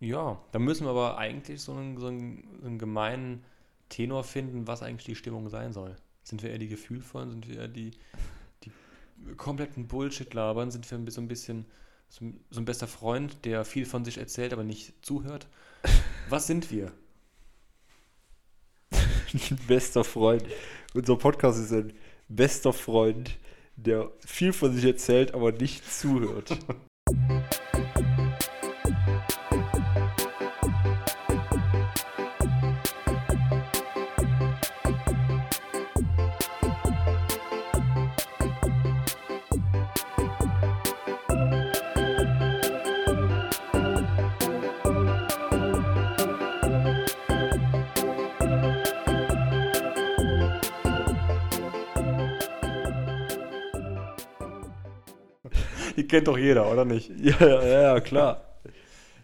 Ja, da müssen wir aber eigentlich so einen, so einen, so einen gemeinen Tenor finden, was eigentlich die Stimmung sein soll. Sind wir eher die gefühlvollen? Sind wir eher die, die kompletten Bullshit labern? Sind wir so ein bisschen so ein, bester Freund, der viel von sich erzählt, aber nicht zuhört? Was sind wir? bester Freund. Unser Podcast ist ein bester Freund, der viel von sich erzählt, aber nicht zuhört. Kennt doch jeder, oder nicht? ja, ja, ja, klar.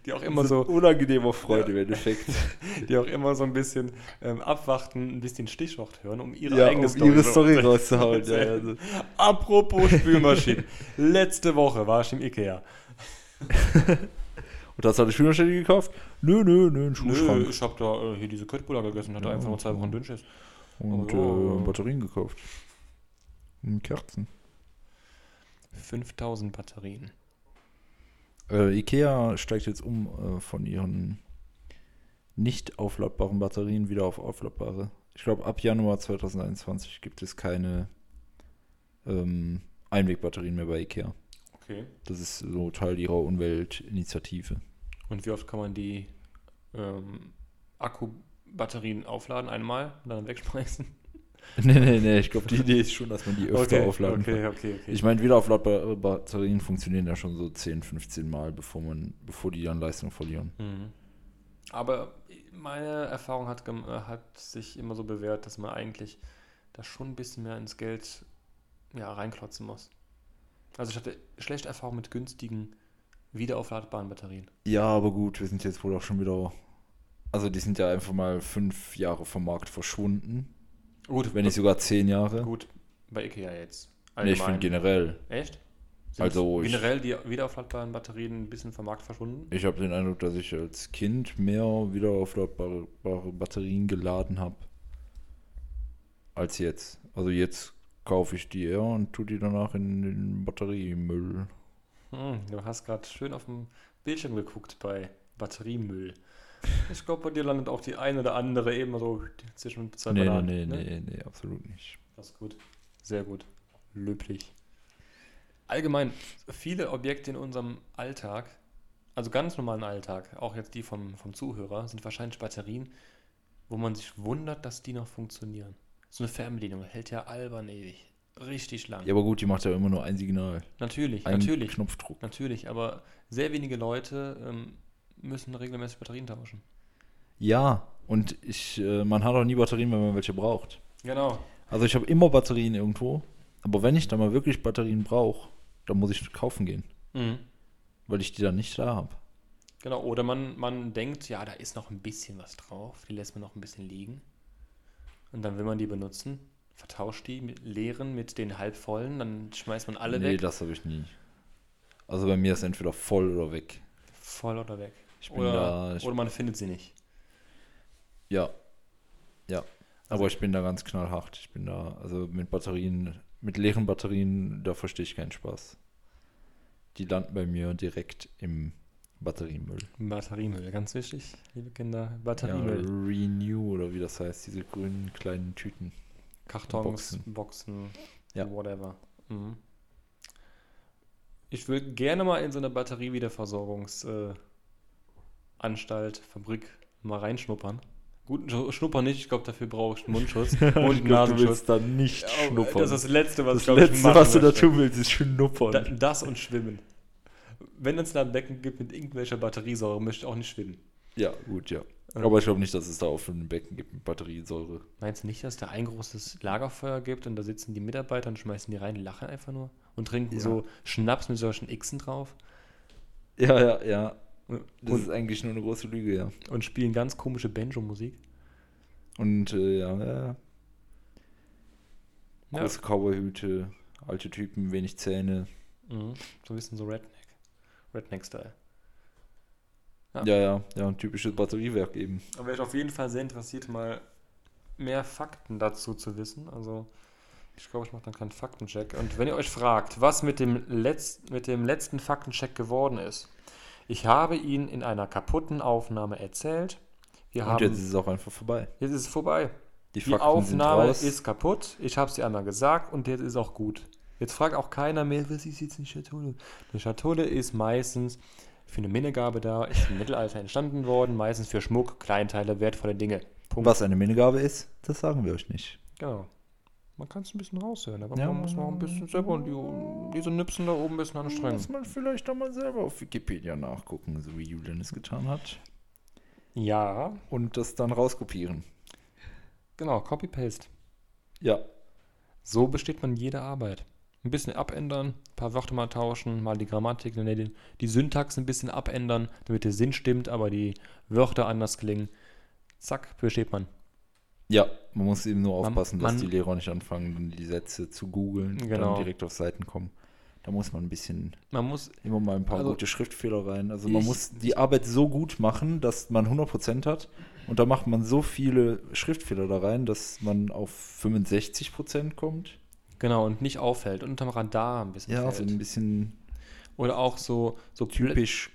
Die auch immer so so, unangenehmer Freund im Endeffekt. die auch immer so ein bisschen ähm, abwarten, ein bisschen Stichwort hören, um ihre Ja, eigene um Story, ihre Story rauszuhauen. Ja, ja, erzählen. Apropos Spülmaschinen. Letzte Woche war ich im Ikea. Und hast du eine Spülmaschine gekauft? Nö, nö, nö, ein Nö, Schuhschrank. ich habe da äh, hier diese Köttbullar gegessen, hatte Ja, einfach nur zwei. Wochen Dünnschiss. Und Oh. äh, Batterien gekauft. Und Kerzen. 5000 Batterien. Äh, Ikea steigt jetzt um äh, von ihren nicht aufladbaren Batterien wieder auf aufladbare. Ich glaube, ab Januar 2021 gibt es keine ähm, Einwegbatterien mehr bei Ikea. Okay. Das ist so Teil ihrer Umweltinitiative. Und wie oft kann man die ähm, Akkubatterien aufladen? Einmal und dann wegschmeißen? Nee, nee, nee, ich glaube, die Idee ist schon, dass man die öfter okay, aufladen okay, kann. okay, okay. Ich meine, wiederaufladbare Batterien funktionieren ja schon so 10, 15 Mal, bevor man, bevor die an Leistung verlieren. Mhm. Aber meine Erfahrung hat, äh, hat sich immer so bewährt, dass man eigentlich da schon ein bisschen mehr ins Geld ja, reinklotzen muss. Also ich hatte schlechte Erfahrungen mit günstigen, wiederaufladbaren Batterien. Ja, aber gut, wir sind jetzt wohl auch schon wieder. Also, die sind ja einfach mal fünf Jahre vom Markt verschwunden. Gut, Wenn nicht sogar zehn Jahre. gut bei Ikea jetzt. nee, ich finde generell. Echt? Sind Also generell die wiederaufladbaren Batterien ein bisschen vom Markt verschwunden? Ich habe den Eindruck, dass ich als Kind mehr wiederaufladbare bare Batterien geladen habe als jetzt. Also jetzt kaufe ich die eher und tue die danach in den Batteriemüll. Hm, du hast gerade schön auf dem Bildschirm geguckt bei Batteriemüll. Ich glaube, bei dir landet auch die eine oder andere eben so zwischen zwei Nee, nee, Bananen, nee, ne? nee, nee, absolut nicht. Das ist gut. Sehr gut. Löblich. Allgemein, viele Objekte in unserem Alltag, also ganz normalen Alltag, auch jetzt die vom, vom Zuhörer, sind wahrscheinlich Batterien, wo man sich wundert, dass die noch funktionieren. So eine Fernbedienung hält ja albern ewig. Richtig lang. Ja, aber gut, die macht ja immer nur ein Signal. natürlich, Ein natürlich. Knopfdruck. Natürlich, aber sehr wenige Leute ähm, müssen regelmäßig Batterien tauschen. Ja, und ich, äh, man hat auch nie Batterien, wenn man welche braucht. Genau. Also ich habe immer Batterien irgendwo, aber wenn ich dann mal wirklich Batterien brauche, dann muss ich kaufen gehen, Mhm. weil ich die dann nicht da habe. Genau, oder man, man denkt, ja, da ist noch ein bisschen was drauf, die lässt man noch ein bisschen liegen. Und dann will man die benutzen, vertauscht die mit leeren mit den halbvollen, dann schmeißt man alle nee, weg. das habe ich nie. Also bei mir ist entweder voll oder weg. Voll oder weg. Ich bin Oder, da, ich, oder man findet sie nicht. ja, ja. Aber ich bin da ganz knallhart. Ich bin da, also mit Batterien, mit leeren Batterien, da verstehe ich keinen Spaß. Die landen bei mir direkt im Batteriemüll. Batteriemüll, ganz wichtig, liebe Kinder. Ja, Batteriemüll. Renew oder wie das heißt, diese grünen kleinen Tüten. Kartons, Boxen, Boxen. ja. Ja. whatever. Mhm. Ich will gerne mal in so eine Batteriewiederversorgungsanstalt, äh, Anstalt, Fabrik mal reinschnuppern. Gut, sch- schnuppern nicht, ich glaube, dafür brauche ich einen Mundschutz und Nasenschutz. da nicht Ja, Das ist das Letzte, was Das ich, ich, Letzte, machen was du da tun willst, ist schnuppern. Da, das und Schwimmen. Wenn es da ein Becken gibt mit irgendwelcher Batteriesäure, möchte ich auch nicht schwimmen. ja, gut, ja. Aber ich glaube nicht, dass es da auf ein Becken gibt mit Batteriesäure. Meinst du nicht, dass da ein großes Lagerfeuer gibt und da sitzen die Mitarbeiter und schmeißen die rein, lachen einfach nur und trinken Ja. so Schnaps mit solchen Xen drauf Ja, ja, ja. Das und, ist eigentlich nur eine große Lüge, ja. und spielen ganz komische Banjo-Musik? Und äh, ja, ja. Ja. Große Cowboyhüte, alte Typen, wenig Zähne. Mhm. So ein bisschen so Redneck. Redneck-Style. Ja. Ja, ja, ja, ein typisches Batteriewerk eben. Da wäre ich auf jeden Fall sehr interessiert, mal mehr Fakten dazu zu wissen. Also, ich glaube, ich mache dann keinen Faktencheck. Und wenn ihr euch fragt, was mit dem, Letz mit dem letzten Faktencheck geworden ist, ich habe ihn in einer kaputten Aufnahme erzählt. Wir Und haben, jetzt ist es auch einfach vorbei. jetzt ist es vorbei. Die, Die Aufnahme ist kaputt. Ich habe es dir einmal gesagt und jetzt ist auch gut. Jetzt fragt auch keiner mehr, was ist jetzt eine Schatulle? Eine Schatulle ist meistens für eine Minnegabe da, ist im Mittelalter entstanden worden, meistens für Schmuck, Kleinteile, wertvolle Dinge. Punkt. Was eine Minigabe ist, das sagen wir euch nicht. Genau. Man kann es ein bisschen raushören, aber Ja. man muss noch ein bisschen selber die, diese Nüpsen da oben ein bisschen anstrengen. Muss man vielleicht doch mal selber auf Wikipedia nachgucken, so wie Julian es getan hat. Ja, Und das dann rauskopieren. genau, Copy-Paste. Ja. So besteht man jede Arbeit. Ein bisschen abändern, ein paar Wörter mal tauschen, mal die Grammatik, die, die Syntax ein bisschen abändern, damit der Sinn stimmt, aber die Wörter anders klingen. Zack, besteht man. Ja, man muss eben nur Man- aufpassen, dass man- die Lehrer nicht anfangen, die Sätze zu googeln und Genau. dann direkt auf Seiten kommen. Da muss man ein bisschen Man muss, immer mal ein paar Also, gute Schriftfehler rein. Also man ich- muss die Arbeit so gut machen, dass man 100% hat und da macht man so viele Schriftfehler da rein, dass man auf 65% kommt. genau, und nicht auffällt und unterm Radar ein bisschen Ja, so fällt. ein bisschen Oder auch so, so typisch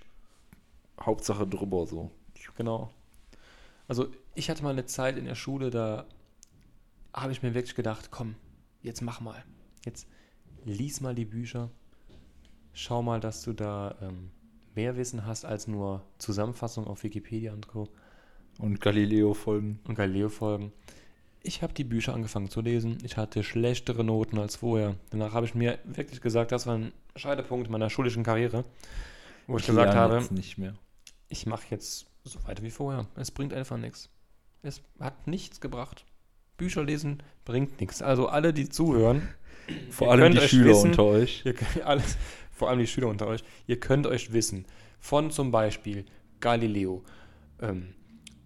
Hauptsache drüber so. Genau. Also ich hatte mal eine Zeit in der Schule, da habe ich mir wirklich gedacht, komm, jetzt mach mal. Jetzt lies mal die Bücher. Schau mal, dass du da ähm, mehr Wissen hast als nur Zusammenfassung auf Wikipedia und Co. Und Galileo folgen. und Galileo-Folgen. Ich habe die Bücher angefangen zu lesen. Ich hatte schlechtere Noten als vorher. Danach habe ich mir wirklich gesagt, das war ein Scheidepunkt meiner schulischen Karriere, wo ich gesagt lerne habe, jetzt nicht mehr. ich mache jetzt so weiter wie vorher. Es bringt einfach nichts. Es hat nichts gebracht. Bücher lesen bringt nichts. Also alle, die zuhören, Vor allem die Schüler wissen- unter euch. ihr könnt alles, vor allem die Schüler unter euch, ihr könnt euch wissen von zum Beispiel Galileo, ähm,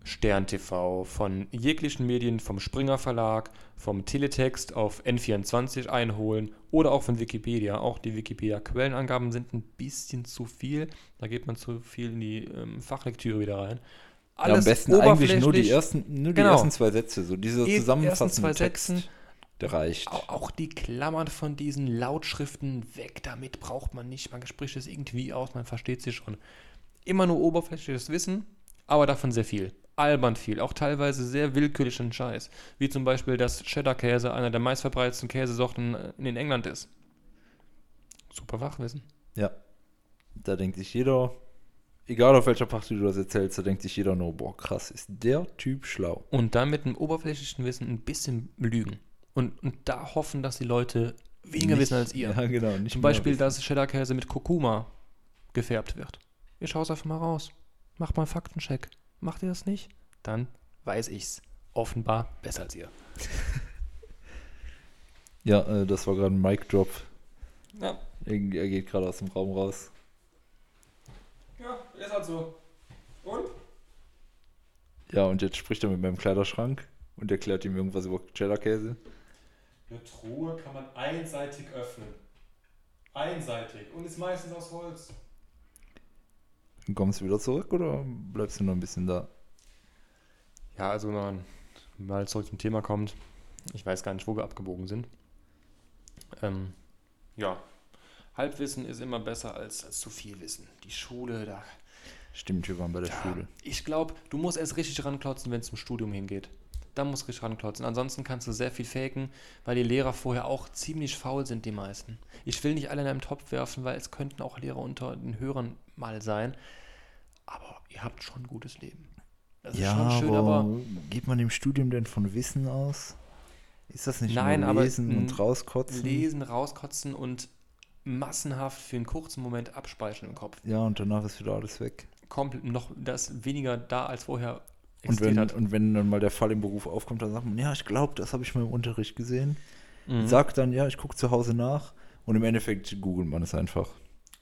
Stern TV, von jeglichen Medien, vom Springer Verlag, vom Teletext auf N24 einholen oder auch von Wikipedia. Auch die Wikipedia-Quellenangaben sind ein bisschen zu viel. Da geht man zu viel in die ähm, Fachlektüre wieder rein. Ja, am besten eigentlich nur die ersten, nur die Genau. ersten zwei Sätze, so dieser Die ersten zusammenfassende zwei Text, Sätzen. der reicht. Au- Auch die Klammern von diesen Lautschriften weg damit braucht man nicht. Man spricht es irgendwie aus, man versteht sie schon. Immer nur oberflächliches Wissen, aber davon sehr viel. Albern viel, auch teilweise sehr willkürlichen Scheiß. Wie zum Beispiel, dass Cheddar-Käse einer der meistverbreitetsten Käsesorten äh, in England ist. Super Fachwissen. Ja. Da denkt sich jeder, egal auf welcher Party du das erzählst, da denkt sich jeder nur, boah, krass, ist der Typ schlau. Und dann mit einem oberflächlichen Wissen ein bisschen lügen. Und, und da hoffen, dass die Leute weniger Nicht- wissen als ihr. Ja, genau. Zum Beispiel, dass Cheddar-Käse mit Kurkuma gefärbt wird. Ihr schaut einfach mal raus. Macht mal einen Faktencheck. Macht ihr das nicht? Dann weiß ich's. Offenbar besser als ihr. Ja, äh, das war gerade ein Mic-Drop. Ja, Er, er geht gerade aus dem Raum raus. Ja, ist halt so. Und? Ja, und jetzt spricht er mit meinem Kleiderschrank und erklärt ihm irgendwas über Cheddar-Käse. Eine Truhe kann man einseitig öffnen. Einseitig. Und ist meistens aus Holz. Und kommst du wieder zurück oder bleibst du noch ein bisschen da? Ja, also wenn man mal zurück zum Thema kommt. Ich weiß gar nicht, wo wir abgebogen sind. Ähm, ja, Halbwissen ist immer besser als, als zu viel Wissen. Die Schule, da Stimmt, wir waren bei der Ja, Schule. Ich glaube, du musst erst richtig ranklotzen, wenn es zum Studium hingeht. Da musst du richtig ranklotzen. Ansonsten kannst du sehr viel faken, weil die Lehrer vorher auch ziemlich faul sind, die meisten. Ich will nicht alle in einen Topf werfen, weil es könnten auch Lehrer unter den Hörern mal sein. Aber ihr habt schon ein gutes Leben. Das ist schon schön, aber geht man im Studium denn von Wissen aus? Ist das nicht Nein, nur aber lesen n- und rauskotzen? lesen, rauskotzen und massenhaft für einen kurzen Moment abspeichern im Kopf. Ja, und danach ist wieder alles weg. Komplett noch das weniger da als vorher Und wenn, hat. und wenn dann mal der Fall im Beruf aufkommt, dann sagt man, ja, ich glaube, das habe ich mal im Unterricht gesehen. Mhm. Sagt dann, ja, ich gucke zu Hause nach. Und im Endeffekt googelt man es einfach.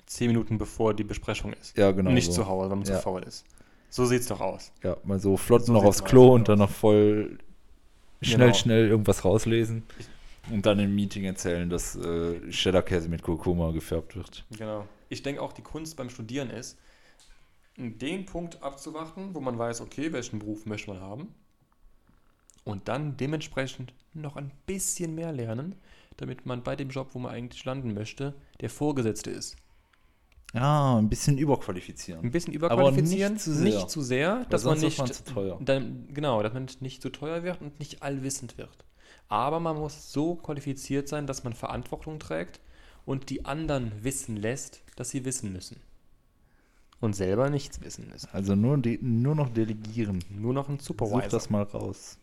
Zehn Minuten bevor die Besprechung ist. Ja, genau. nicht so. zu Hause, weil man Ja. zu faul ist. So sieht's doch aus. Ja, mal so flott So noch aufs Klo und dann noch voll schnell, Genau. schnell irgendwas rauslesen. Und dann im Meeting erzählen, dass äh, Cheddar-Käse mit Kurkuma gefärbt wird. Genau. Ich denke auch, die Kunst beim Studieren ist, den Punkt abzuwarten, wo man weiß, okay, welchen Beruf möchte man haben. Und dann dementsprechend noch ein bisschen mehr lernen, damit man bei dem Job, wo man eigentlich landen möchte, der Vorgesetzte ist. Ja, ein bisschen überqualifizieren. Ein bisschen Aber überqualifizieren, nicht zu sehr. nicht zu sehr, dass man nicht, man zu teuer. Dann, genau, dass man nicht zu teuer wird und nicht allwissend wird. Aber man muss so qualifiziert sein, dass man Verantwortung trägt und die anderen wissen lässt, dass sie wissen müssen. Und selber nichts wissen müssen. Also nur, nur noch delegieren. Nur noch ein Such Supervisor. das mal raus.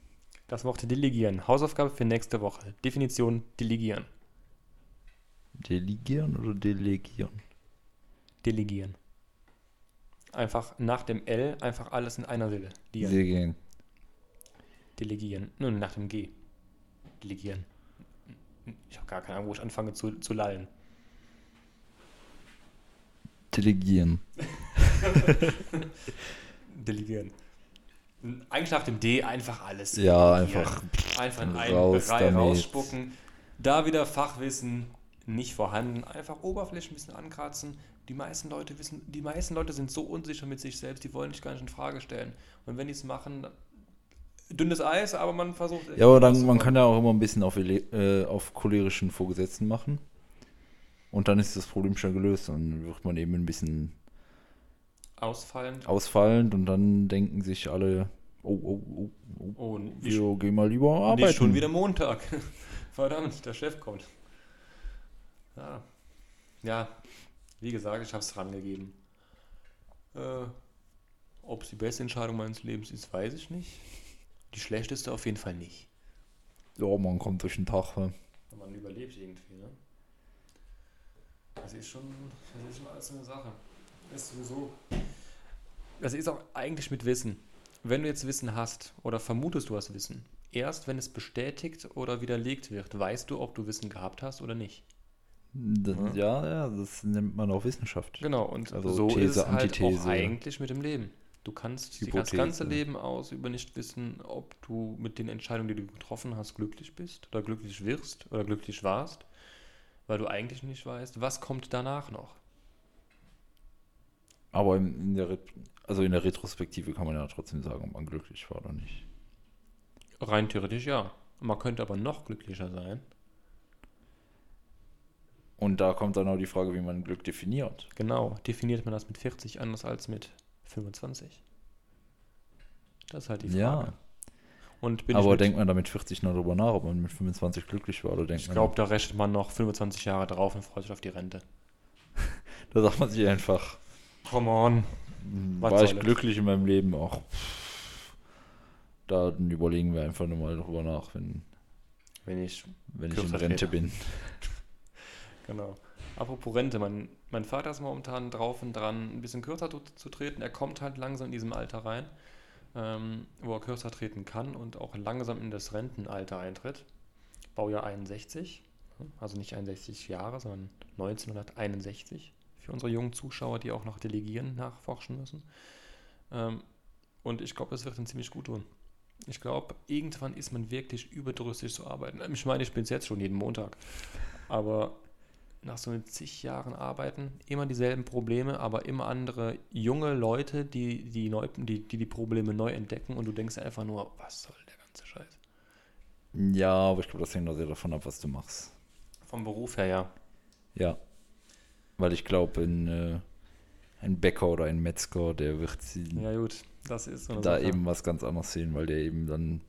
Das Wort delegieren. Hausaufgabe für nächste Woche. Definition delegieren. Delegieren oder delegieren? Delegieren. Einfach nach dem L einfach alles in einer Silbe. Lieren. Delegieren. Delegieren. Nun, nach dem G. Delegieren. Ich habe gar keine Ahnung, wo ich anfange zu, zu lallen. Delegieren. Delegieren. Eigentlich nach dem D einfach alles. Ja, delegieren. einfach Einfach in einen raus Bereich rausspucken. Da wieder Fachwissen nicht vorhanden. Einfach Oberfläche ein bisschen ankratzen. Die meisten Leute wissen, die meisten Leute sind so unsicher mit sich selbst, die wollen dich gar nicht in Frage stellen. Und wenn die es machen, dann- dünnes Eis, aber man versucht. Ja, aber dann, man kann ja auch immer ein bisschen auf, äh, auf cholerischen Vorgesetzten machen. Und dann ist das Problem schon gelöst. Dann wird man eben ein bisschen ausfallen. ausfallend und dann denken sich alle, oh, oh, oh, oh Oh, wir gehen mal lieber arbeiten. nicht schon wieder Montag. Verdammt, der Chef kommt. Ja, ja wie gesagt, ich habe es rangegeben. Äh, Ob es die beste Entscheidung meines Lebens ist, weiß ich nicht. Die schlechteste auf jeden Fall nicht. Ja, man kommt durch den Tag. ne? Man überlebt irgendwie, ne? Das ist schon, das ist schon alles so eine Sache. Das ist sowieso. Das ist auch eigentlich mit Wissen. Wenn du jetzt Wissen hast oder vermutest, du hast Wissen, erst wenn es bestätigt oder widerlegt wird, weißt du, ob du Wissen gehabt hast oder nicht. Das, ja, ja, das nennt man auch Wissenschaft. Genau, und Also so These, ist es halt auch eigentlich mit dem Leben. Du kannst die- das ganze Leben aus über nicht wissen, ob du mit den Entscheidungen, die du getroffen hast, glücklich bist oder glücklich wirst oder glücklich warst, weil du eigentlich nicht weißt, was kommt danach noch. Aber in, der, also in der Retrospektive kann man ja trotzdem sagen, ob man glücklich war oder nicht. Rein theoretisch ja. Man könnte aber noch glücklicher sein. Und da kommt dann auch die Frage, wie man Glück definiert. Genau, definiert man das mit 40 anders als mit 25? Das ist halt die Frage. Ja, Und bin aber denkt man da mit 40 noch drüber nach, ob man mit 25 glücklich war oder denkt ich glaube, da rechnet man noch 25 Jahre drauf und freut sich auf die Rente. da sagt man sich einfach, Come on. Was war ich es? glücklich in meinem Leben auch. Da überlegen wir einfach nur mal drüber nach, wenn, Wenn ich wenn ich in Rente bin. Genau. Apropos Rente, mein, mein Vater ist momentan drauf und dran, ein bisschen kürzer zu, zu treten. Er kommt halt langsam in diesem Alter rein, ähm, wo er kürzer treten kann und auch langsam in das Rentenalter eintritt. Baujahr 61, also nicht 61 Jahre, sondern 1961 für unsere jungen Zuschauer, die auch noch delegieren, nachforschen müssen. Ähm, und ich glaube, es wird ihm ziemlich gut tun. Ich glaube, irgendwann ist man wirklich überdrüssig zu arbeiten. Ich meine, ich bin es jetzt schon jeden Montag. Aber nach so zig Jahren Arbeiten immer dieselben Probleme, aber immer andere junge Leute, die die, neu, die, die die Probleme neu entdecken und du denkst einfach nur, was soll der ganze Scheiß? Ja, aber ich glaube, das hängt auch sehr davon ab, was du machst. Vom Beruf her, ja. Ja. Weil ich glaube, ein, äh, ein Bäcker oder ein Metzger, der wird sie Ja gut, das ist so da Sache. eben was ganz anderes sehen, weil der eben dann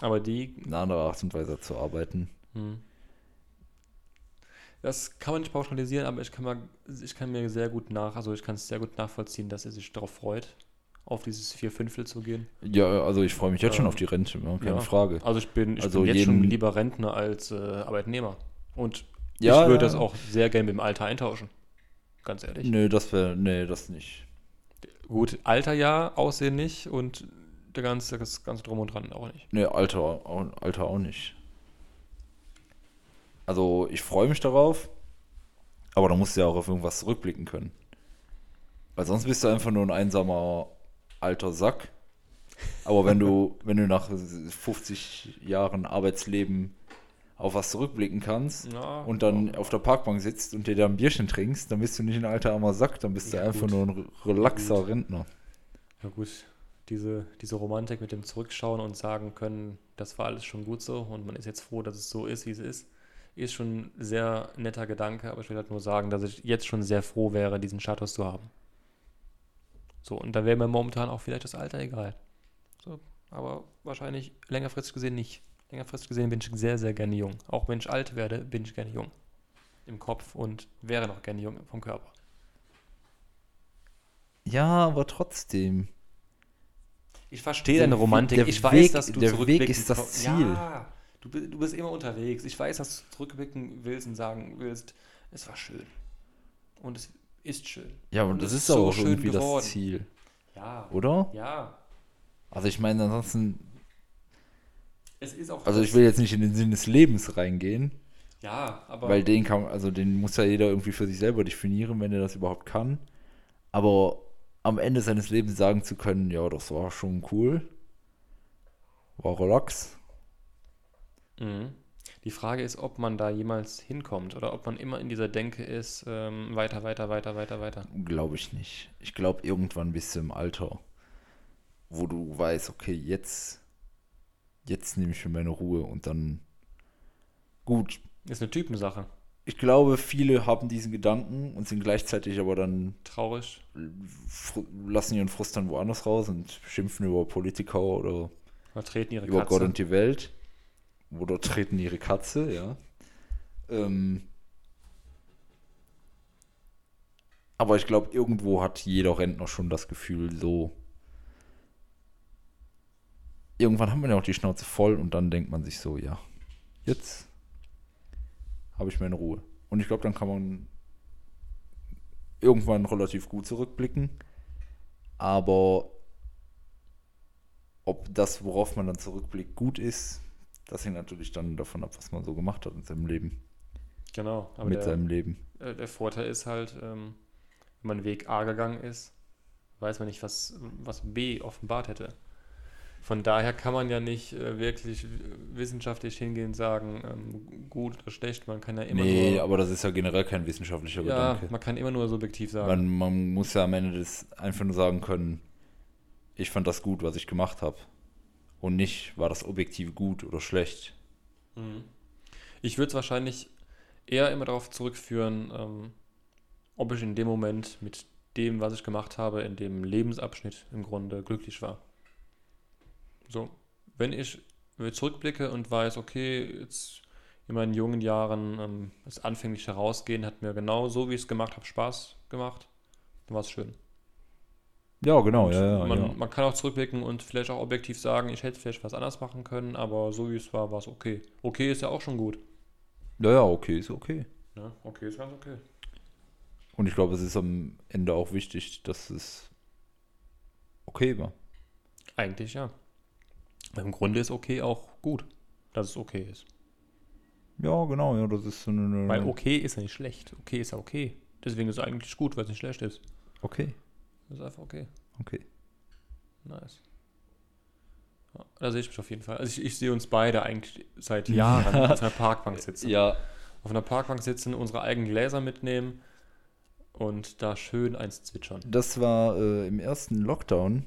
Aber die, eine andere Art und Weise zu arbeiten. hm. Das kann man nicht pauschalisieren, aber ich kann, mal, ich kann mir sehr gut nach, also ich kann es sehr gut nachvollziehen, dass er sich darauf freut, auf dieses vier Fünftel zu gehen. Ja, also ich freue mich jetzt schon Ähm, auf die Rente, keine ja. Frage. Also ich bin, ich Also bin jetzt schon lieber Rentner als äh, Arbeitnehmer. Und Ja, ich würde das auch sehr gerne mit dem Alter eintauschen. Ganz ehrlich. Nö, das wäre, nee, das nicht. Gut, Alter ja, Aussehen nicht und der ganze, das ganze Drum und Dran auch nicht. Nee, Alter, Alter auch nicht. Also ich freue mich darauf, aber da musst du ja auch auf irgendwas zurückblicken können. Weil sonst bist du einfach nur ein einsamer alter Sack. Aber wenn du, wenn du nach 50 Jahren Arbeitsleben auf was zurückblicken kannst Ja, und dann ja. auf der Parkbank sitzt und dir da ein Bierchen trinkst, dann bist du nicht ein alter armer Sack, dann bist du Ja, einfach gut. nur ein relaxer. Rentner. Ja gut, diese, diese Romantik mit dem Zurückschauen und sagen können, das war alles schon gut so und man ist jetzt froh, dass es so ist, wie es ist, ist schon ein sehr netter Gedanke, aber ich will halt nur sagen, dass ich jetzt schon sehr froh wäre, diesen Status zu haben. So, und da wäre mir momentan auch vielleicht das Alter egal. So, aber wahrscheinlich längerfristig gesehen nicht. Längerfristig gesehen bin ich sehr, sehr gerne jung. Auch wenn ich alt werde, bin ich gerne jung. Im Kopf und wäre noch gerne jung vom Körper. Ja, aber trotzdem. Ich verstehe deine Romantik. der ich weiß, Weg- dass du der Weg ist das Ziel. Ja, du, du bist immer unterwegs. Ich weiß, dass du zurückblicken willst und sagen willst, es war schön. Und es ist schön. Ja, und Und das es ist ist so auch schön irgendwie geworden. das Ziel, Ja. oder? Ja. Also ich meine, ansonsten, Es ist auch. also ich will jetzt nicht in den Sinn des Lebens reingehen, Ja, aber. weil den kann, also den muss ja jeder irgendwie für sich selber definieren, wenn er das überhaupt kann. Aber am Ende seines Lebens sagen zu können, ja, das war schon cool, war relax. Mhm. Die Frage ist, ob man da jemals hinkommt oder ob man immer in dieser Denke ist, ähm, weiter, weiter, weiter, weiter, weiter. Glaube ich nicht. Ich glaube, irgendwann bist du im Alter, wo du weißt, okay, jetzt, jetzt nehme ich mir meine Ruhe und dann, gut, Ist eine Typensache. ich glaube, viele haben diesen Gedanken und sind gleichzeitig aber dann, Traurig. lassen ihren Frust dann woanders raus und schimpfen über Politiker oder Vertreten ihre über Katze. Gott und die Welt. Oder treten ihre Katze, ja. Ähm, aber ich glaube, irgendwo hat jeder Rentner schon das Gefühl, so. Irgendwann hat man ja auch die Schnauze voll und dann denkt man sich so, ja, jetzt habe ich meine Ruhe. Und ich glaube, dann kann man irgendwann relativ gut zurückblicken. Aber ob das, worauf man dann zurückblickt, gut ist, das hängt natürlich dann davon ab, was man so gemacht hat in seinem Leben. Genau. Aber mit der, seinem Leben. äh, der Vorteil ist halt, ähm, wenn man Weg A gegangen ist, weiß man nicht, was, was B offenbart hätte. Von daher kann man ja nicht äh, wirklich wissenschaftlich hingehen und sagen, ähm, gut oder schlecht. Man kann ja immer Nee, nur. aber das ist ja generell kein wissenschaftlicher ja, Gedanke. man kann immer nur subjektiv sagen. Man, man muss ja am Ende des einfach nur sagen können, ich fand das gut, was ich gemacht habe. Und nicht, war das objektiv gut oder schlecht. Mhm. Ich würde es wahrscheinlich eher immer darauf zurückführen, ähm, ob ich in dem Moment mit dem, was ich gemacht habe, in dem Lebensabschnitt im Grunde glücklich war. So, wenn ich zurückblicke und weiß, okay, jetzt in meinen jungen Jahren ähm, das anfängliche Herausgehen hat mir genau so, wie ich es gemacht habe, Spaß gemacht, dann war es schön. Ja, genau, ja, ja, man, ja. man kann auch zurückblicken und vielleicht auch objektiv sagen, ich hätte vielleicht was anders machen können, aber so wie es war, war es okay. Okay ist ja auch schon gut. Ja, ja, okay, ist okay. Ja, okay ist ganz okay. Und ich glaube, es ist am Ende auch wichtig, dass es okay war. Eigentlich ja. Im Grunde ist okay auch gut, dass es okay ist. Ja, genau, ja, das ist so eine. Weil okay ist ja nicht schlecht. Okay ist ja okay. Deswegen ist es eigentlich gut, weil es nicht schlecht ist. Okay, Das ist einfach okay. okay. Nice. Ja, da sehe ich mich auf jeden Fall. Also ich, ich sehe uns beide eigentlich seit Jahren auf einer Parkbank sitzen. Ja, Auf einer Parkbank sitzen, unsere eigenen Gläser mitnehmen und da schön eins zwitschern. das war äh, im ersten Lockdown.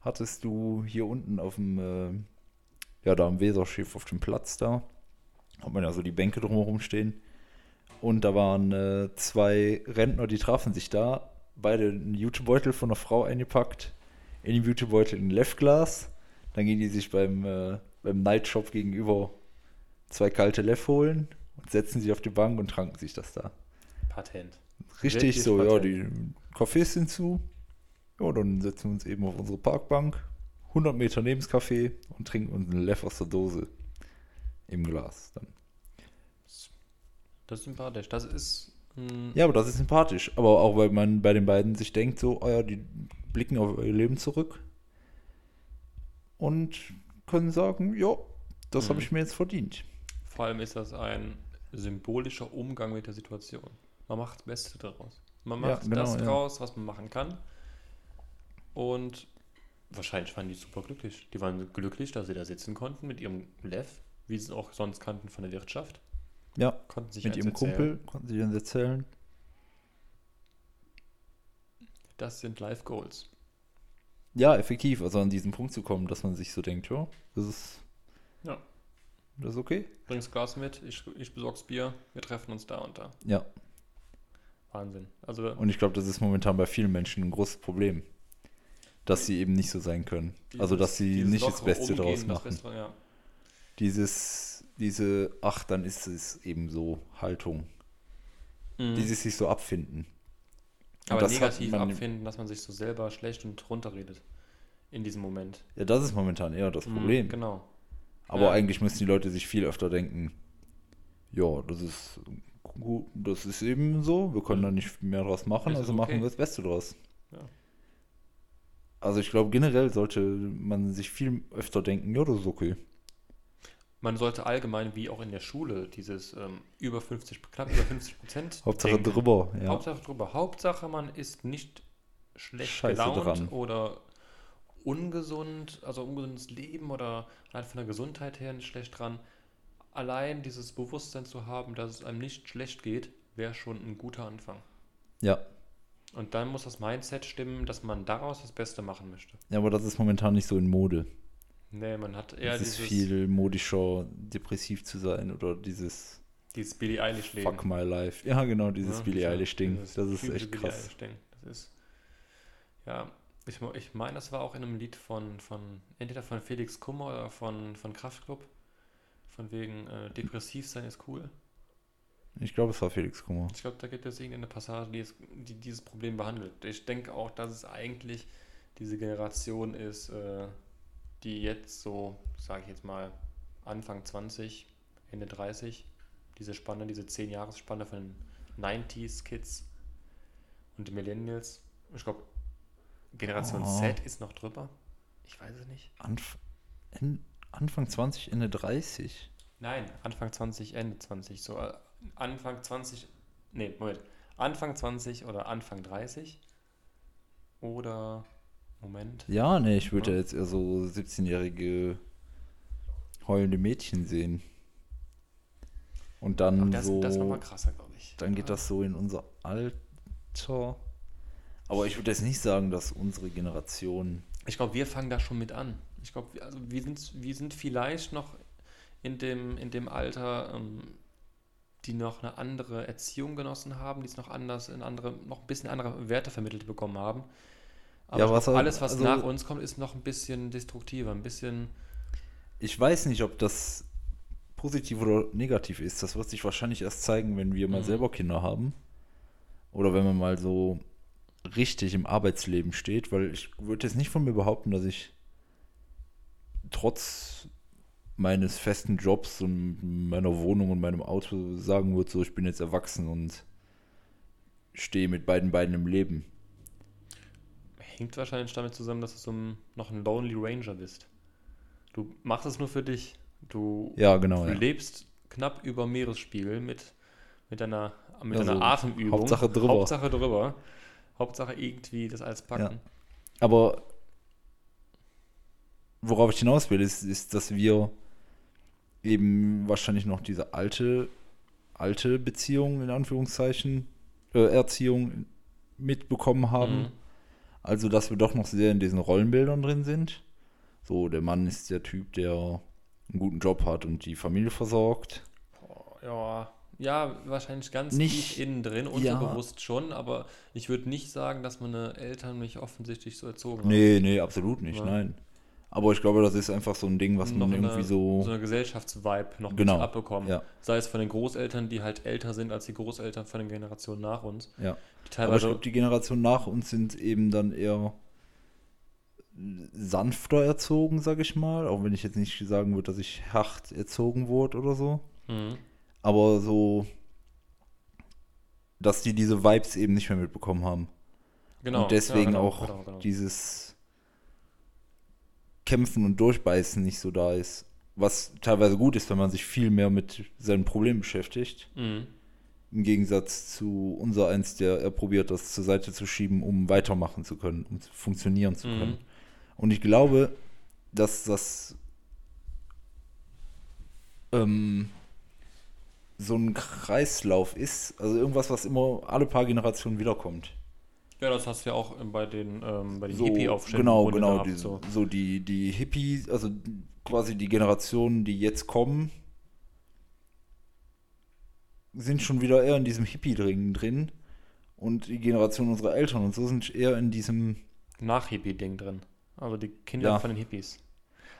Hattest du hier unten auf dem, äh, ja, da am Weserschiff auf dem Platz da, hat man ja so die Bänke drumherum stehen. Und da waren äh, zwei Rentner, die trafen sich da, beide einen Jutebeutel von einer Frau eingepackt, in den Jutebeutel ein Leffglas. Dann gehen die sich beim, äh, beim Nightshop gegenüber zwei kalte Leff holen und setzen sich auf die Bank und tranken sich das da. Patent. Richtig Wirklich so, ja, Patent. die Cafés sind zu. Ja, dann setzen wir uns eben auf unsere Parkbank, 100 Meter neben das Café und trinken uns einen Leff aus der Dose im Glas. Dann. Das ist sympathisch. Das ist. Mm, Ja, aber das ist sympathisch. Aber auch, weil man bei den beiden sich denkt, so, oh ja, die blicken auf ihr Leben zurück und können sagen, ja, das Mhm. habe ich mir jetzt verdient. Vor allem ist das ein symbolischer Umgang mit der Situation. Man macht das Beste daraus. Man Ja, macht genau, das ja. draus, was man machen kann. Und wahrscheinlich waren die super glücklich. Die waren glücklich, dass sie da sitzen konnten mit ihrem Lev wie sie es auch sonst kannten von der Wirtschaft. Ja, Konnten sich mit ihrem erzählen. Kumpel konnten sie uns erzählen. Das sind Life Goals. Ja, effektiv, also an diesen Punkt zu kommen, dass man sich so denkt, ja, das ist. Ja. Das ist okay. Bringst Glas mit, ich, ich besorg's Bier, wir treffen uns da und da. Ja. Wahnsinn. Also Und ich glaube, das ist momentan bei vielen Menschen ein großes Problem. Dass sie eben nicht so sein können. also, dass sie dieses nicht das Beste draus das machen. Beste, ja. Dieses, diese, ach, dann ist es eben so Haltung. Mhm. Dieses sich so abfinden. Aber das negativ man- abfinden, dass man sich so selber schlecht und runterredet. In diesem Moment. Ja, das ist momentan eher das Mhm, Problem. Genau. Aber Ja. eigentlich müssen die Leute sich viel öfter denken, ja, das ist gut, das ist eben so, wir können da nicht mehr draus machen, ist also okay. machen wir das Beste draus. Ja. Also ich glaube, generell sollte man sich viel öfter denken, ja, das ist okay. Man sollte allgemein, wie auch in der Schule, dieses ähm, über 50, knapp über 50 Prozent. Hauptsache drüber, ja. Hauptsache drüber. Hauptsache, man ist nicht schlecht Scheiße gelaunt dran. oder ungesund, also ungesundes Leben oder allein von der Gesundheit her nicht schlecht dran. Allein dieses Bewusstsein zu haben, dass es einem nicht schlecht geht, wäre schon ein guter Anfang. Ja. Und dann muss das Mindset stimmen, dass man daraus das Beste machen möchte. ja, aber das ist momentan nicht so in Mode. Nee, man hat eher es ist dieses, viel modischer, depressiv zu sein oder dieses dieses Billie Eilish-Leben. Fuck my life. Ja, genau, dieses Ja, Billie ja, Eilish-Ding. dieses Das ist echt Billie krass. Das ist, ja, ich, ich meine, das war auch in einem Lied von, von entweder von Felix Kummer oder von, von Kraftklub. Von wegen äh, depressiv sein ist cool. Ich glaube, es war Felix Kummer. Ich glaube, da gibt es irgendeine Passage, die, es, die dieses Problem behandelt. Ich denke auch, dass es eigentlich diese Generation ist, äh, die jetzt so, sage ich jetzt mal, Anfang 20, Ende 30, diese Spanne, diese 10-Jahres-Spanne von 90s-Kids und Millennials. Ich glaube, Generation Oh. Z ist noch drüber. Ich weiß es nicht. Anf en- Anfang 20, Ende 30. Nein, Anfang 20, Ende 20. So äh, Anfang 20, nee, Moment. Anfang 20 oder Anfang 30. Oder, Moment. Ja, nee, ich würde Ja. jetzt eher so 17-jährige heulende Mädchen sehen. Und dann Aber das, so, das ist nochmal krasser, glaube ich. dann geht das so in unser Alter. Aber ich würde jetzt nicht sagen, dass unsere Generation, Ich glaube, wir fangen da schon mit an. Ich glaube, wir- also wir sind, wir sind vielleicht noch in dem, in dem Alter, ähm, die noch eine andere Erziehung genossen haben, die es noch anders, in andere, noch ein bisschen andere Werte vermittelt bekommen haben. Aber Ja, was alles, was also- nach uns kommt, ist noch ein bisschen destruktiver, ein bisschen. ich weiß nicht, ob das positiv oder negativ ist. Das wird sich wahrscheinlich erst zeigen, wenn wir mal Mhm. selber Kinder haben. Oder wenn man mal so richtig im Arbeitsleben steht, weil ich würde jetzt nicht von mir behaupten, dass ich trotz meines festen Jobs und meiner Wohnung und meinem Auto sagen würde, so ich bin jetzt erwachsen und stehe mit beiden Beinen im Leben. Hängt wahrscheinlich damit zusammen, dass du so ein, noch ein Lonely Ranger bist. Du machst es nur für dich. Du, Ja, genau. du Ja. lebst knapp über Meeresspiegel mit, mit deiner, mit Ja, deiner Atemübung. Hauptsache drüber. Hauptsache drüber. Hauptsache irgendwie das alles packen. Aber worauf ich hinaus will, ist, ist, dass wir eben wahrscheinlich noch diese alte, alte Beziehung, in Anführungszeichen, äh, Erziehung mitbekommen haben. Mhm. Also, dass wir doch noch sehr in diesen Rollenbildern drin sind. So, der Mann ist der Typ, der einen guten Job hat und die Familie versorgt. Ja, ja, wahrscheinlich ganz Nicht- tief innen drin, ja. unterbewusst schon, aber ich würde nicht sagen, dass meine Eltern mich offensichtlich so erzogen haben. Nee, nee, absolut nicht, Ja. nein. Aber ich glaube, das ist einfach so ein Ding, was man Noch irgendwie eine, so. so eine Gesellschaftsvibe noch Genau, abbekommen. ja. Sei es von den Großeltern, die halt älter sind als die Großeltern von den Generationen nach uns. Ja. Die Aber ich glaube, die Generation nach uns sind eben dann eher sanfter erzogen, sage ich mal. Auch wenn ich jetzt nicht sagen würde, dass ich hart erzogen wurde oder so. Mhm. Aber so, dass die diese Vibes eben nicht mehr mitbekommen haben. Genau. und deswegen ja, genau, auch genau, genau. dieses Kämpfen und Durchbeißen nicht so da ist. Was teilweise gut ist, wenn man sich viel mehr mit seinen Problemen beschäftigt. Mhm. Im Gegensatz zu unser eins, der er probiert, das zur Seite zu schieben, um weitermachen zu können, um funktionieren zu können. Mhm. Und ich glaube, dass das ähm, so ein Kreislauf ist, also irgendwas, was immer alle paar Generationen wiederkommt. Ja, das hast du ja auch bei den, ähm, bei den So, Hippie-Aufständen genau, genau, gehabt, die, so. so. die, die Hippie, also quasi die Generationen, die jetzt kommen, sind schon wieder eher in diesem Hippie-Ding drin und die Generation unserer Eltern und so sind eher in diesem, Nach-Hippie-Ding drin. Also die Kinder Ja. von den Hippies.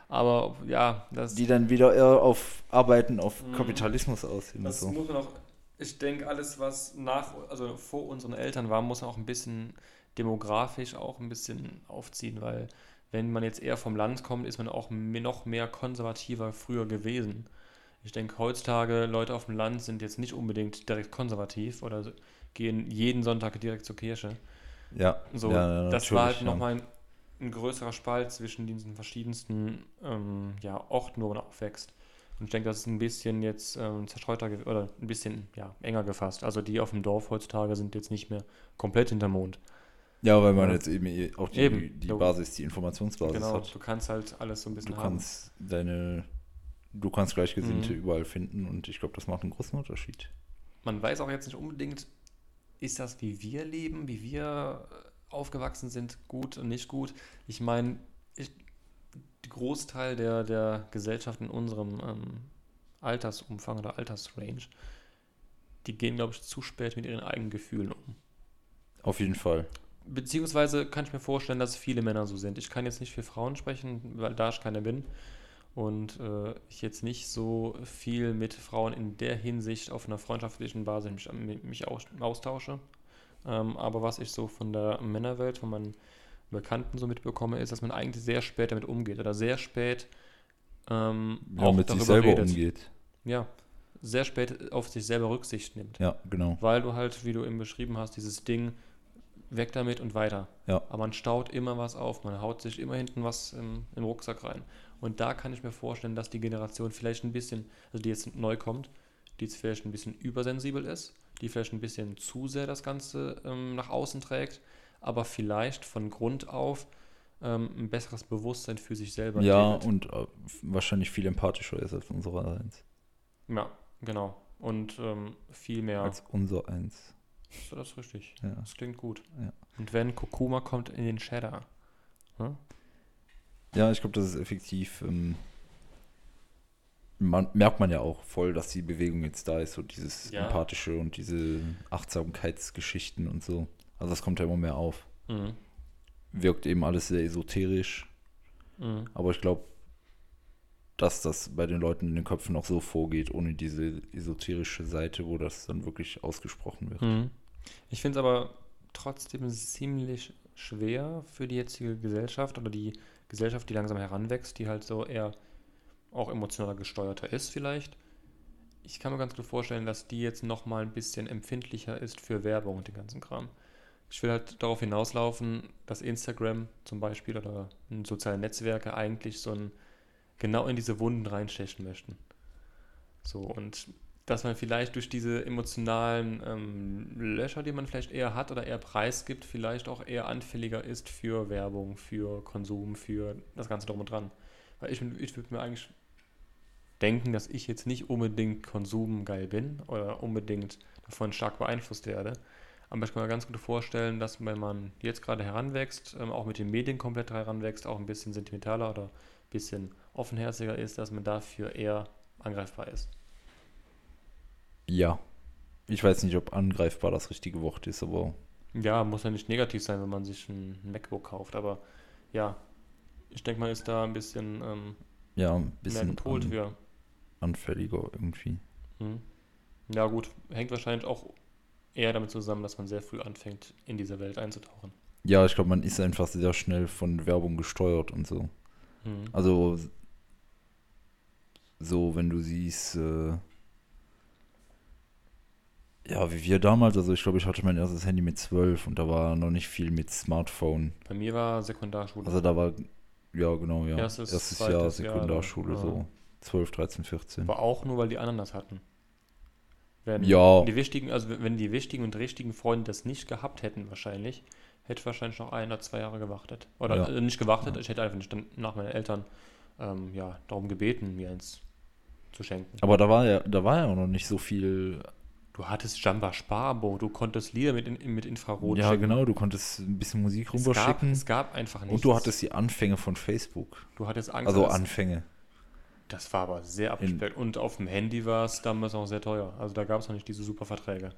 Aber ja, das, die dann wieder eher auf Arbeiten, auf. Kapitalismus aussehen und das so. muss man auch, ich denke, alles, was nach, also vor unseren Eltern war, muss man auch ein bisschen demografisch auch ein bisschen aufziehen, weil wenn man jetzt eher vom Land kommt, ist man auch noch mehr konservativer früher gewesen. Ich denke, heutzutage Leute auf dem Land sind jetzt nicht unbedingt direkt konservativ oder gehen jeden Sonntag direkt zur Kirche. Ja, So, ja, das war halt ja. nochmal ein, ein größerer Spalt zwischen diesen verschiedensten ähm, ja, Orten, wo man aufwächst. Und ich denke, das ist ein bisschen jetzt ähm, zerstreuter oder ein bisschen ja, enger gefasst. Also die auf dem Dorf heutzutage sind jetzt nicht mehr komplett hinterm Mond. Ja, weil man jetzt eben eh auch die, Eben. die Basis, die Informationsbasis genau, hat. du kannst halt alles so ein bisschen Du haben. kannst deine, du kannst Gleichgesinnte Mhm. überall finden und ich glaube, das macht einen großen Unterschied. Man weiß auch jetzt nicht unbedingt, ist das, wie wir leben, wie wir äh, aufgewachsen sind, gut und nicht gut. Ich meine, ich, Großteil der, der Gesellschaft in unserem ähm, Altersumfang oder Altersrange, die gehen, glaube ich, zu spät mit ihren eigenen Gefühlen um. Auf jeden Fall. Beziehungsweise kann ich mir vorstellen, dass viele Männer so sind. Ich kann jetzt nicht für Frauen sprechen, weil da ich keiner bin. Und äh, ich jetzt nicht so viel mit Frauen in der Hinsicht auf einer freundschaftlichen Basis mich, mich aus, austausche. Ähm, aber was ich so von der Männerwelt, von meinen Bekannten so mitbekomme, ist, dass man eigentlich sehr spät damit umgeht oder sehr spät ähm, Ja, mit sich selber umgeht. Ja, sehr spät auf sich selber Rücksicht nimmt. Ja, genau. Weil du halt, wie du eben beschrieben hast, dieses Ding weg damit und weiter. Ja. Aber man staut immer was auf, man haut sich immer hinten was im, im Rucksack rein. Und da kann ich mir vorstellen, dass die Generation vielleicht ein bisschen, also die jetzt neu kommt, die jetzt vielleicht ein bisschen übersensibel ist, die vielleicht ein bisschen zu sehr das Ganze ähm, nach außen trägt, aber vielleicht von Grund auf ähm, ein besseres Bewusstsein für sich selber Ja, entwickelt. und äh, wahrscheinlich viel empathischer ist als unserer eins. Ja, genau. Und ähm, viel mehr. Als unser eins. So, das ist richtig. Ja. Das klingt gut. Ja. Und wenn Kurkuma kommt in den Cheddar. Hm? Ja, ich glaube, das ist effektiv. Ähm, man, merkt man ja auch voll, dass die Bewegung jetzt da ist, so dieses Ja. Empathische und diese Achtsamkeitsgeschichten und so. Also das kommt ja immer mehr auf. Mhm. Wirkt eben alles sehr esoterisch, Mhm. aber ich glaube, dass das bei den Leuten in den Köpfen auch so vorgeht, ohne diese esoterische Seite, wo das dann wirklich ausgesprochen wird. Mhm. Ich finde es aber trotzdem ziemlich schwer für die jetzige Gesellschaft oder die Gesellschaft, die langsam heranwächst, die halt so eher auch emotionaler gesteuerter ist vielleicht. Ich kann mir ganz gut vorstellen, dass die jetzt noch mal ein bisschen empfindlicher ist für Werbung und den ganzen Kram. Ich will halt darauf hinauslaufen, dass Instagram zum Beispiel oder soziale Netzwerke eigentlich so ein genau in diese Wunden reinstechen möchten. So, und dass man vielleicht durch diese emotionalen ähm, Löcher, die man vielleicht eher hat oder eher preisgibt, vielleicht auch eher anfälliger ist für Werbung, für Konsum, für das Ganze drum und dran. Weil ich, ich würde mir eigentlich denken, dass ich jetzt nicht unbedingt konsumgeil bin oder unbedingt davon stark beeinflusst werde. Aber ich kann mir ganz gut vorstellen, dass wenn man jetzt gerade heranwächst, ähm, auch mit den Medien komplett heranwächst, auch ein bisschen sentimentaler oder ein bisschen offenherziger ist, dass man dafür eher angreifbar ist. Ja. Ich weiß nicht, ob angreifbar das richtige Wort ist, aber Ja, muss ja nicht negativ sein, wenn man sich ein MacBook kauft, aber ja, ich denke, man ist da ein bisschen ähm, ja, ein mehr bisschen gepolt an, für. anfälliger irgendwie. Hm. Ja, gut, hängt wahrscheinlich auch eher damit zusammen, dass man sehr früh anfängt, in diese Welt einzutauchen. Ja, ich glaube, man ist einfach sehr schnell von Werbung gesteuert und so. Hm. Also, so, wenn du siehst, äh, ja, wie wir damals, also ich glaube, ich hatte mein erstes Handy mit 12 und da war noch nicht viel mit Smartphone. Bei mir war Sekundarschule. Also da war, ja, genau, ja. Erstes, Erstes Jahr Jahr, Sekundarschule, ja. so 12, 13, 14. Aber auch nur, weil die anderen das hatten. Wenn Ja. die wichtigen, also wenn die wichtigen und richtigen Freunde das nicht gehabt hätten, wahrscheinlich, hätte ich wahrscheinlich noch ein oder zwei Jahre gewartet. Oder Ja. äh, nicht gewartet, ich hätte einfach nicht dann nach meinen Eltern ähm, ja, darum gebeten, mir eins zu schenken. Aber da war ja, da war ja auch noch nicht so viel. Du hattest Jamba Sparbo, du konntest Lieder mit, in, mit Infrarot ja, schicken. genau, du konntest ein bisschen Musik Es gab, rüberschicken. es gab einfach nichts. Und du hattest die Anfänge von Facebook. du hattest Angst. Also Anfänge. Das war aber sehr abgespeckt. Und auf dem Handy war es damals auch sehr teuer. Also da gab es noch nicht diese super Verträge.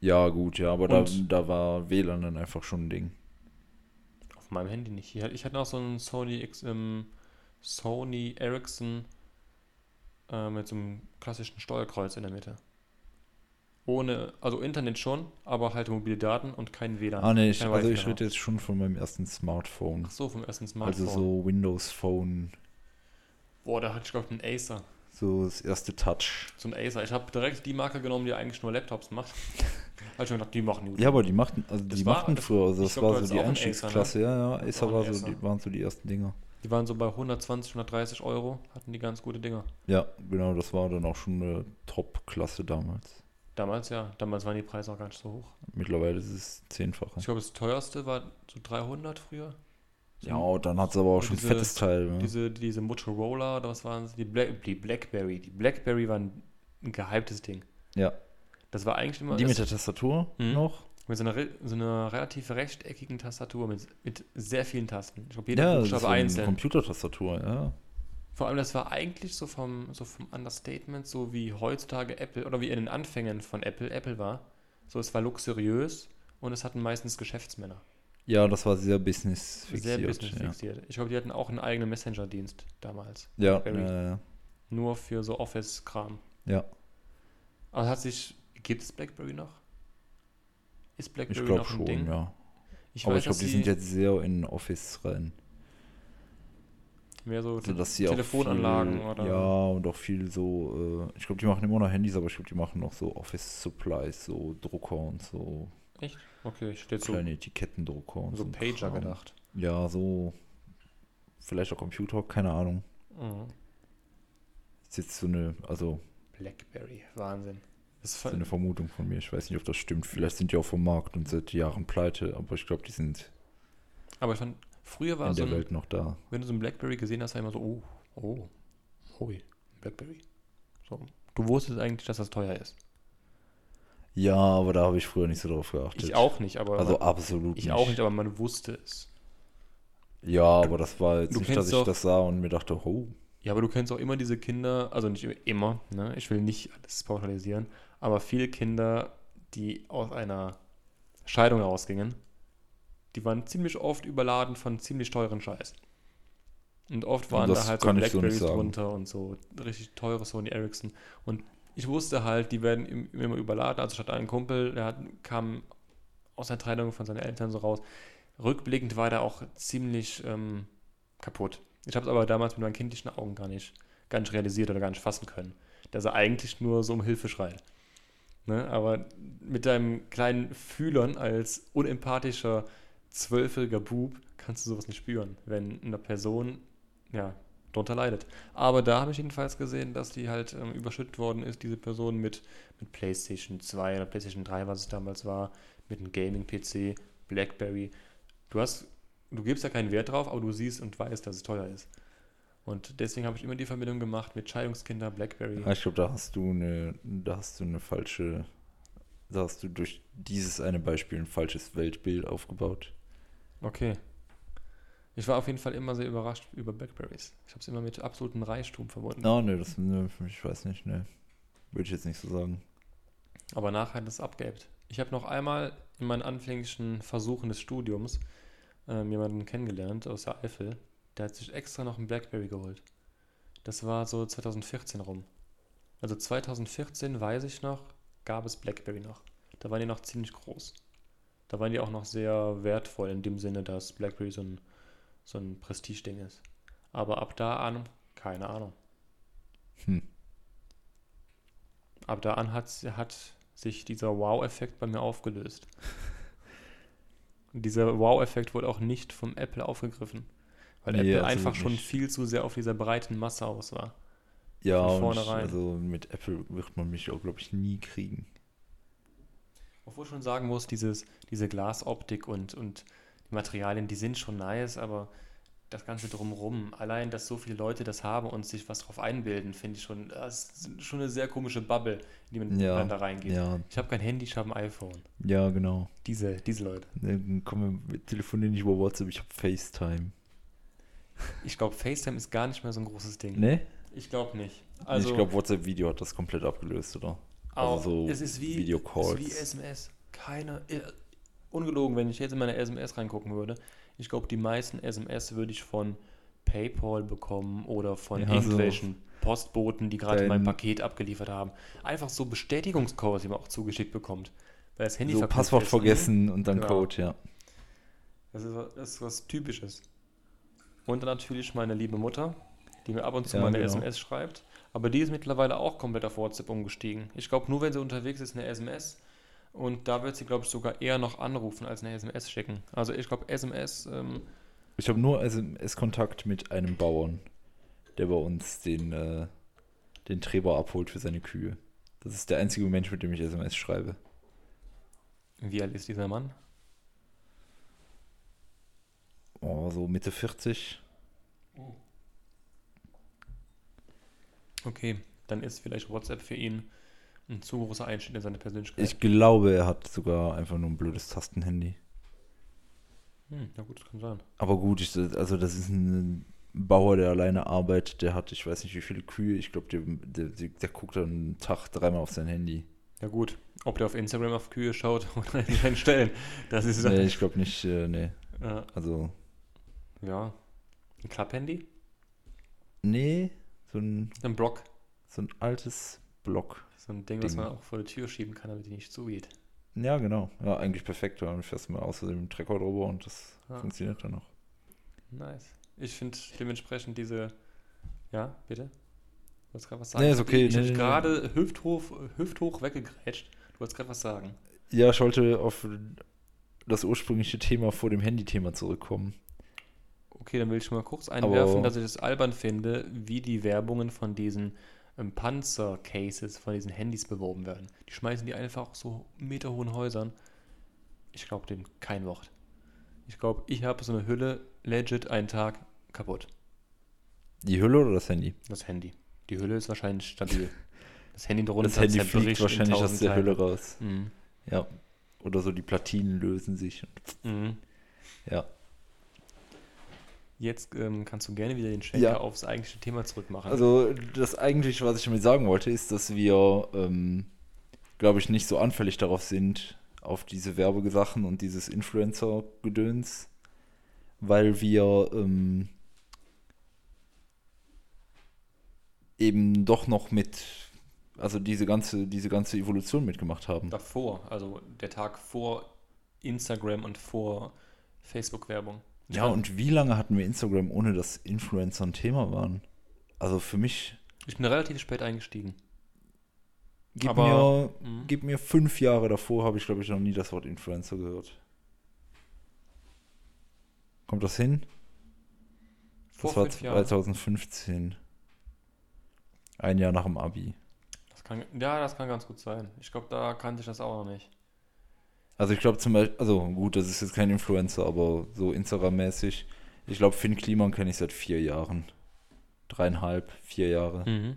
Ja, gut, ja, aber da, Und- da war WLAN dann einfach schon ein Ding. Auf meinem Handy nicht. Ich hatte noch so einen Sony X, ähm, Sony Ericsson äh, mit so einem klassischen Steuerkreuz in der Mitte. Ohne, also Internet schon, aber halt mobile Daten und kein WLAN. Ah, nee, ich, also ich rede jetzt schon von meinem ersten Smartphone. Ach so, vom ersten Smartphone. Also so Windows Phone, Boah, da hatte ich glaube ich einen Acer. so das erste Touch. So ein Acer. Ich habe direkt die Marke genommen, die eigentlich nur Laptops macht. Habe ich mir gedacht, die machen gut. Ja, aber die machten, also die war- machten früher, also das glaub, war so die einen Acer, ne? Einstiegsklasse, ja, ja, Acer war so, Acer. die waren so die ersten Dinger. Die waren so bei 120, 130 Euro, hatten die ganz gute Dinger. Ja, genau, das war dann auch schon eine Top-Klasse damals. Damals ja, damals waren die Preise auch gar nicht so hoch. Mittlerweile ist es zehnfache. Ich glaube, das teuerste war so 300 früher. Ja, und dann hat es aber auch schon diese- fettes Teil. Ne? Diese, diese Motorola, oder was waren sie? Die, Black, die Blackberry. Die Blackberry war ein, ein gehyptes Ding. Ja, Das war eigentlich immer die mit der Tastatur Mhm. noch. mit so einer, so einer relativ rechteckigen Tastatur mit, mit sehr vielen Tasten. Ich glaube, jeder Ja, Buchstabe so eine einzeln. Computertastatur, ja. Vor allem, das war eigentlich so vom, so vom Understatement, so wie heutzutage Apple oder wie in den Anfängen von Apple Apple war. So, es war luxuriös und es hatten meistens Geschäftsmänner. Ja, das war sehr business Sehr fixiert. business ja. fixiert. Ich glaube, die hatten auch einen eigenen Messenger-Dienst damals. Ja, ja, ja, Nur für so Office-Kram. ja. Aber hat sich. Gibt es BlackBerry noch? Ist Ich BlackBerry glaube noch ein schon, Ding? ja. Ich Aber weiß, ich glaube, die sind jetzt sehr in Office rein. mehr so Also, dass sie Telefonanlagen viel, oder. Ja, und auch viel so, äh, ich glaube, die machen immer noch Handys, aber ich glaube, die machen noch so Office Supplies, so Drucker und so Okay, ich hätte so, kleine Etikettendrucker und so ein Pager Kram. gedacht. Ja, so, vielleicht auch Computer, keine Ahnung. Mhm. Ist jetzt so eine, also Blackberry, Wahnsinn. Das ist so eine Vermutung von mir. Ich weiß nicht, ob das stimmt. Vielleicht sind die auch vom Markt und seit Jahren pleite, aber ich glaube, die sind aber ich fand, früher war in so der ein, Welt noch da. wenn du so ein Blackberry gesehen hast, war immer so, oh, oh, hui, Blackberry. So, du wusstest eigentlich, dass das teuer ist. Ja, aber da habe ich früher nicht so drauf geachtet. Ich auch nicht, aber Also absolut ich auch nicht, aber man wusste es. Ja, aber das war jetzt Du nicht, dass ich doch- das sah und mir dachte, oh, Ja, aber du kennst auch immer diese Kinder, also nicht immer, ne? Ich will nicht alles pauschalisieren, aber viele Kinder, die aus einer Scheidung rausgingen, die waren ziemlich oft überladen von ziemlich teuren Scheiß. Und oft waren Das da halt so ich so nicht Blackberries sagen. drunter und so richtig teure Sony Ericsson. Und ich wusste halt, die werden im- immer überladen. Also statt einen Kumpel, der hat, kam aus der Trennung von seinen Eltern so raus. Rückblickend war der auch ziemlich ähm, kaputt. Ich habe es aber damals mit meinen kindlichen Augen gar nicht, gar realisiert oder gar nicht fassen können, dass er eigentlich nur so um Hilfe schreit. Ne? Aber mit deinem kleinen Fühlern als unempathischer zwölfjähriger Bub kannst du sowas nicht spüren, wenn eine Person ja, darunter leidet. Aber da habe ich jedenfalls gesehen, dass die halt ähm, überschüttet worden ist, diese Person mit, mit PlayStation 2 oder PlayStation 3, was es damals war, mit einem Gaming-PC, Blackberry. Du hast, du gibst ja keinen Wert drauf, aber du siehst und weißt, dass es teuer ist. Und deswegen habe ich immer die Verbindung gemacht mit Scheidungskinder, Blackberry. Ja, ich glaube, da hast du eine, da hast du eine falsche, da hast du durch dieses eine Beispiel ein falsches Weltbild aufgebaut. Okay. Ich war auf jeden Fall immer sehr überrascht über Blackberries. Ich habe es immer mit absolutem Reichtum verbunden. Na, ne, das, ne, ich weiß nicht, ne. Würde ich jetzt nicht so sagen. Aber nachher hat es abgeebbt. Ich habe noch einmal in meinen anfänglichen Versuchen des Studiums ähm, jemanden kennengelernt aus der Eifel. Der hat sich extra noch einen Blackberry geholt. Das war so 2014 rum. Also 2014, weiß ich noch, gab es Blackberry noch. Da waren die noch ziemlich groß. Da waren die auch noch sehr wertvoll in dem Sinne, dass Blackberry so ein, so ein Prestigeding ist. Aber ab da an, keine Ahnung. Hm. Ab da an hat, hat sich dieser Wow-Effekt bei mir aufgelöst. Dieser Wow-Effekt wurde auch nicht vom Apple aufgegriffen. Weil Nee, Apple einfach schon nicht. viel zu sehr auf dieser breiten Masse aus war. Ja, Von vornherein. also mit Apple wird man mich auch, glaube ich, nie kriegen. Obwohl ich schon sagen muss, dieses, diese Glasoptik und, und die Materialien, die sind schon nice, aber das Ganze drumherum. Allein, dass so viele Leute das haben und sich was drauf einbilden, finde ich schon, das ist schon eine sehr komische Bubble, in die man Ja, da reingeht. Ja, Ich habe kein Handy, ich habe ein iPhone. ja, genau. Diese, diese Leute. Dann kommen wir, telefonieren nicht über WhatsApp, ich habe FaceTime. Ich glaube, FaceTime ist gar nicht mehr so ein großes Ding. Ne? Ich glaube nicht. Also, Also, ich glaube, WhatsApp-Video hat das komplett abgelöst, oder? auch, also so es ist wie, Videocalls. Es ist wie SMS. Keine, äh, ungelogen, wenn ich jetzt in meine SMS reingucken würde, ich glaube, die meisten SMS würde ich von PayPal bekommen oder von Ja, so irgendwelchen Postboten, die gerade mein Paket abgeliefert haben. Einfach so Bestätigungscodes, die man auch zugeschickt bekommt. Weil das Handy So Passwort ist. vergessen und dann Genau. Code, ja. Das ist, was- das ist was Typisches. Und dann natürlich meine liebe Mutter, die mir ab und zu Ja, mal eine genau. SMS schreibt. Aber die ist mittlerweile auch komplett auf WhatsApp umgestiegen. Ich glaube, nur wenn sie unterwegs ist, eine SMS. Und da wird sie, glaube ich, sogar eher noch anrufen, als eine SMS schicken. Also ich glaube, SMS, ähm, Ich habe nur SMS-Kontakt mit einem Bauern, der bei uns den, äh, den Treber abholt für seine Kühe. Das ist der einzige Mensch, mit dem ich SMS schreibe. wie alt ist dieser Mann? Oh, so Mitte 40. Okay, dann ist vielleicht WhatsApp für ihn ein zu großer Einschnitt in seine Persönlichkeit. Ich glaube, er hat sogar einfach nur ein blödes Tastenhandy. hm, na gut, das kann sein. Aber gut, ich, also das ist ein Bauer, der alleine arbeitet, der hat, ich weiß nicht wie viele Kühe, ich glaube, der, der, der, der guckt dann einen Tag dreimal auf sein Handy. Ja gut, ob der auf Instagram auf Kühe schaut oder in seinen Stellen, das ist Nee, ich glaube nicht, äh, nee. äh, Also, ja, ein Klapphandy, nee, so ein, ein Block. so ein altes Block. So ein Ding, was Ding. man auch vor die Tür schieben kann, damit die nicht zugeht. Ja, genau. Ja, eigentlich perfekt. Dann fährst du mal aus dem Trecker drüber und das Ja. funktioniert dann noch. Nice. Ich finde dementsprechend diese. Ja, bitte? Du wolltest gerade was sagen? Nee, ist okay. Ich Nee, habe nee, gerade hüfthoch, hüfthoch weggegrätscht. Du wolltest gerade was sagen. Ja, ich wollte auf das ursprüngliche Thema vor dem Handy-Thema zurückkommen. Okay, dann will ich mal kurz einwerfen, Aber- dass ich es albern finde, wie die Werbungen von diesen ähm, Panzer-Cases, von diesen Handys beworben werden. Die schmeißen die einfach so meterhohen Häusern. Ich glaube dem kein Wort. Ich glaube, ich habe so eine Hülle legit einen Tag kaputt. Die Hülle oder das Handy? Das Handy. Die Hülle ist wahrscheinlich stabil. Das Handy darunter Das Handy zerbricht fliegt in wahrscheinlich aus der. Hülle raus. Mhm. Ja. Oder so die Platinen lösen sich. Mhm. Ja. Jetzt ähm, kannst du gerne wieder den Schwenker Ja. aufs eigentliche Thema zurückmachen. Also das eigentlich, was ich damit sagen wollte, ist, dass wir, ähm, glaube ich, nicht so anfällig darauf sind, auf diese Werbesachen und dieses Influencer-Gedöns, weil wir ähm, eben doch noch mit, also diese ganze, diese ganze Evolution mitgemacht haben. Davor, also der Tag vor Instagram und vor Facebook-Werbung. Ja, und wie lange hatten wir Instagram, ohne dass Influencer ein Thema waren? Also für mich, Ich bin relativ spät eingestiegen. gib Aber- mir Mhm. Gib mir fünf Jahre davor, habe ich, glaube ich, noch nie das Wort Influencer gehört. Kommt das hin? Vor das war fünf Jahren. 2015. Ein Jahr nach dem Abi. Das kann, ja, das kann ganz gut sein. Ich glaube, da kannte ich das auch noch nicht. Also ich glaube zum Beispiel, also gut, das ist jetzt kein Influencer, aber so Instagram-mäßig. Ich glaube, Finn Kliman kenne ich seit vier Jahren. Dreieinhalb, vier Jahre. Mhm.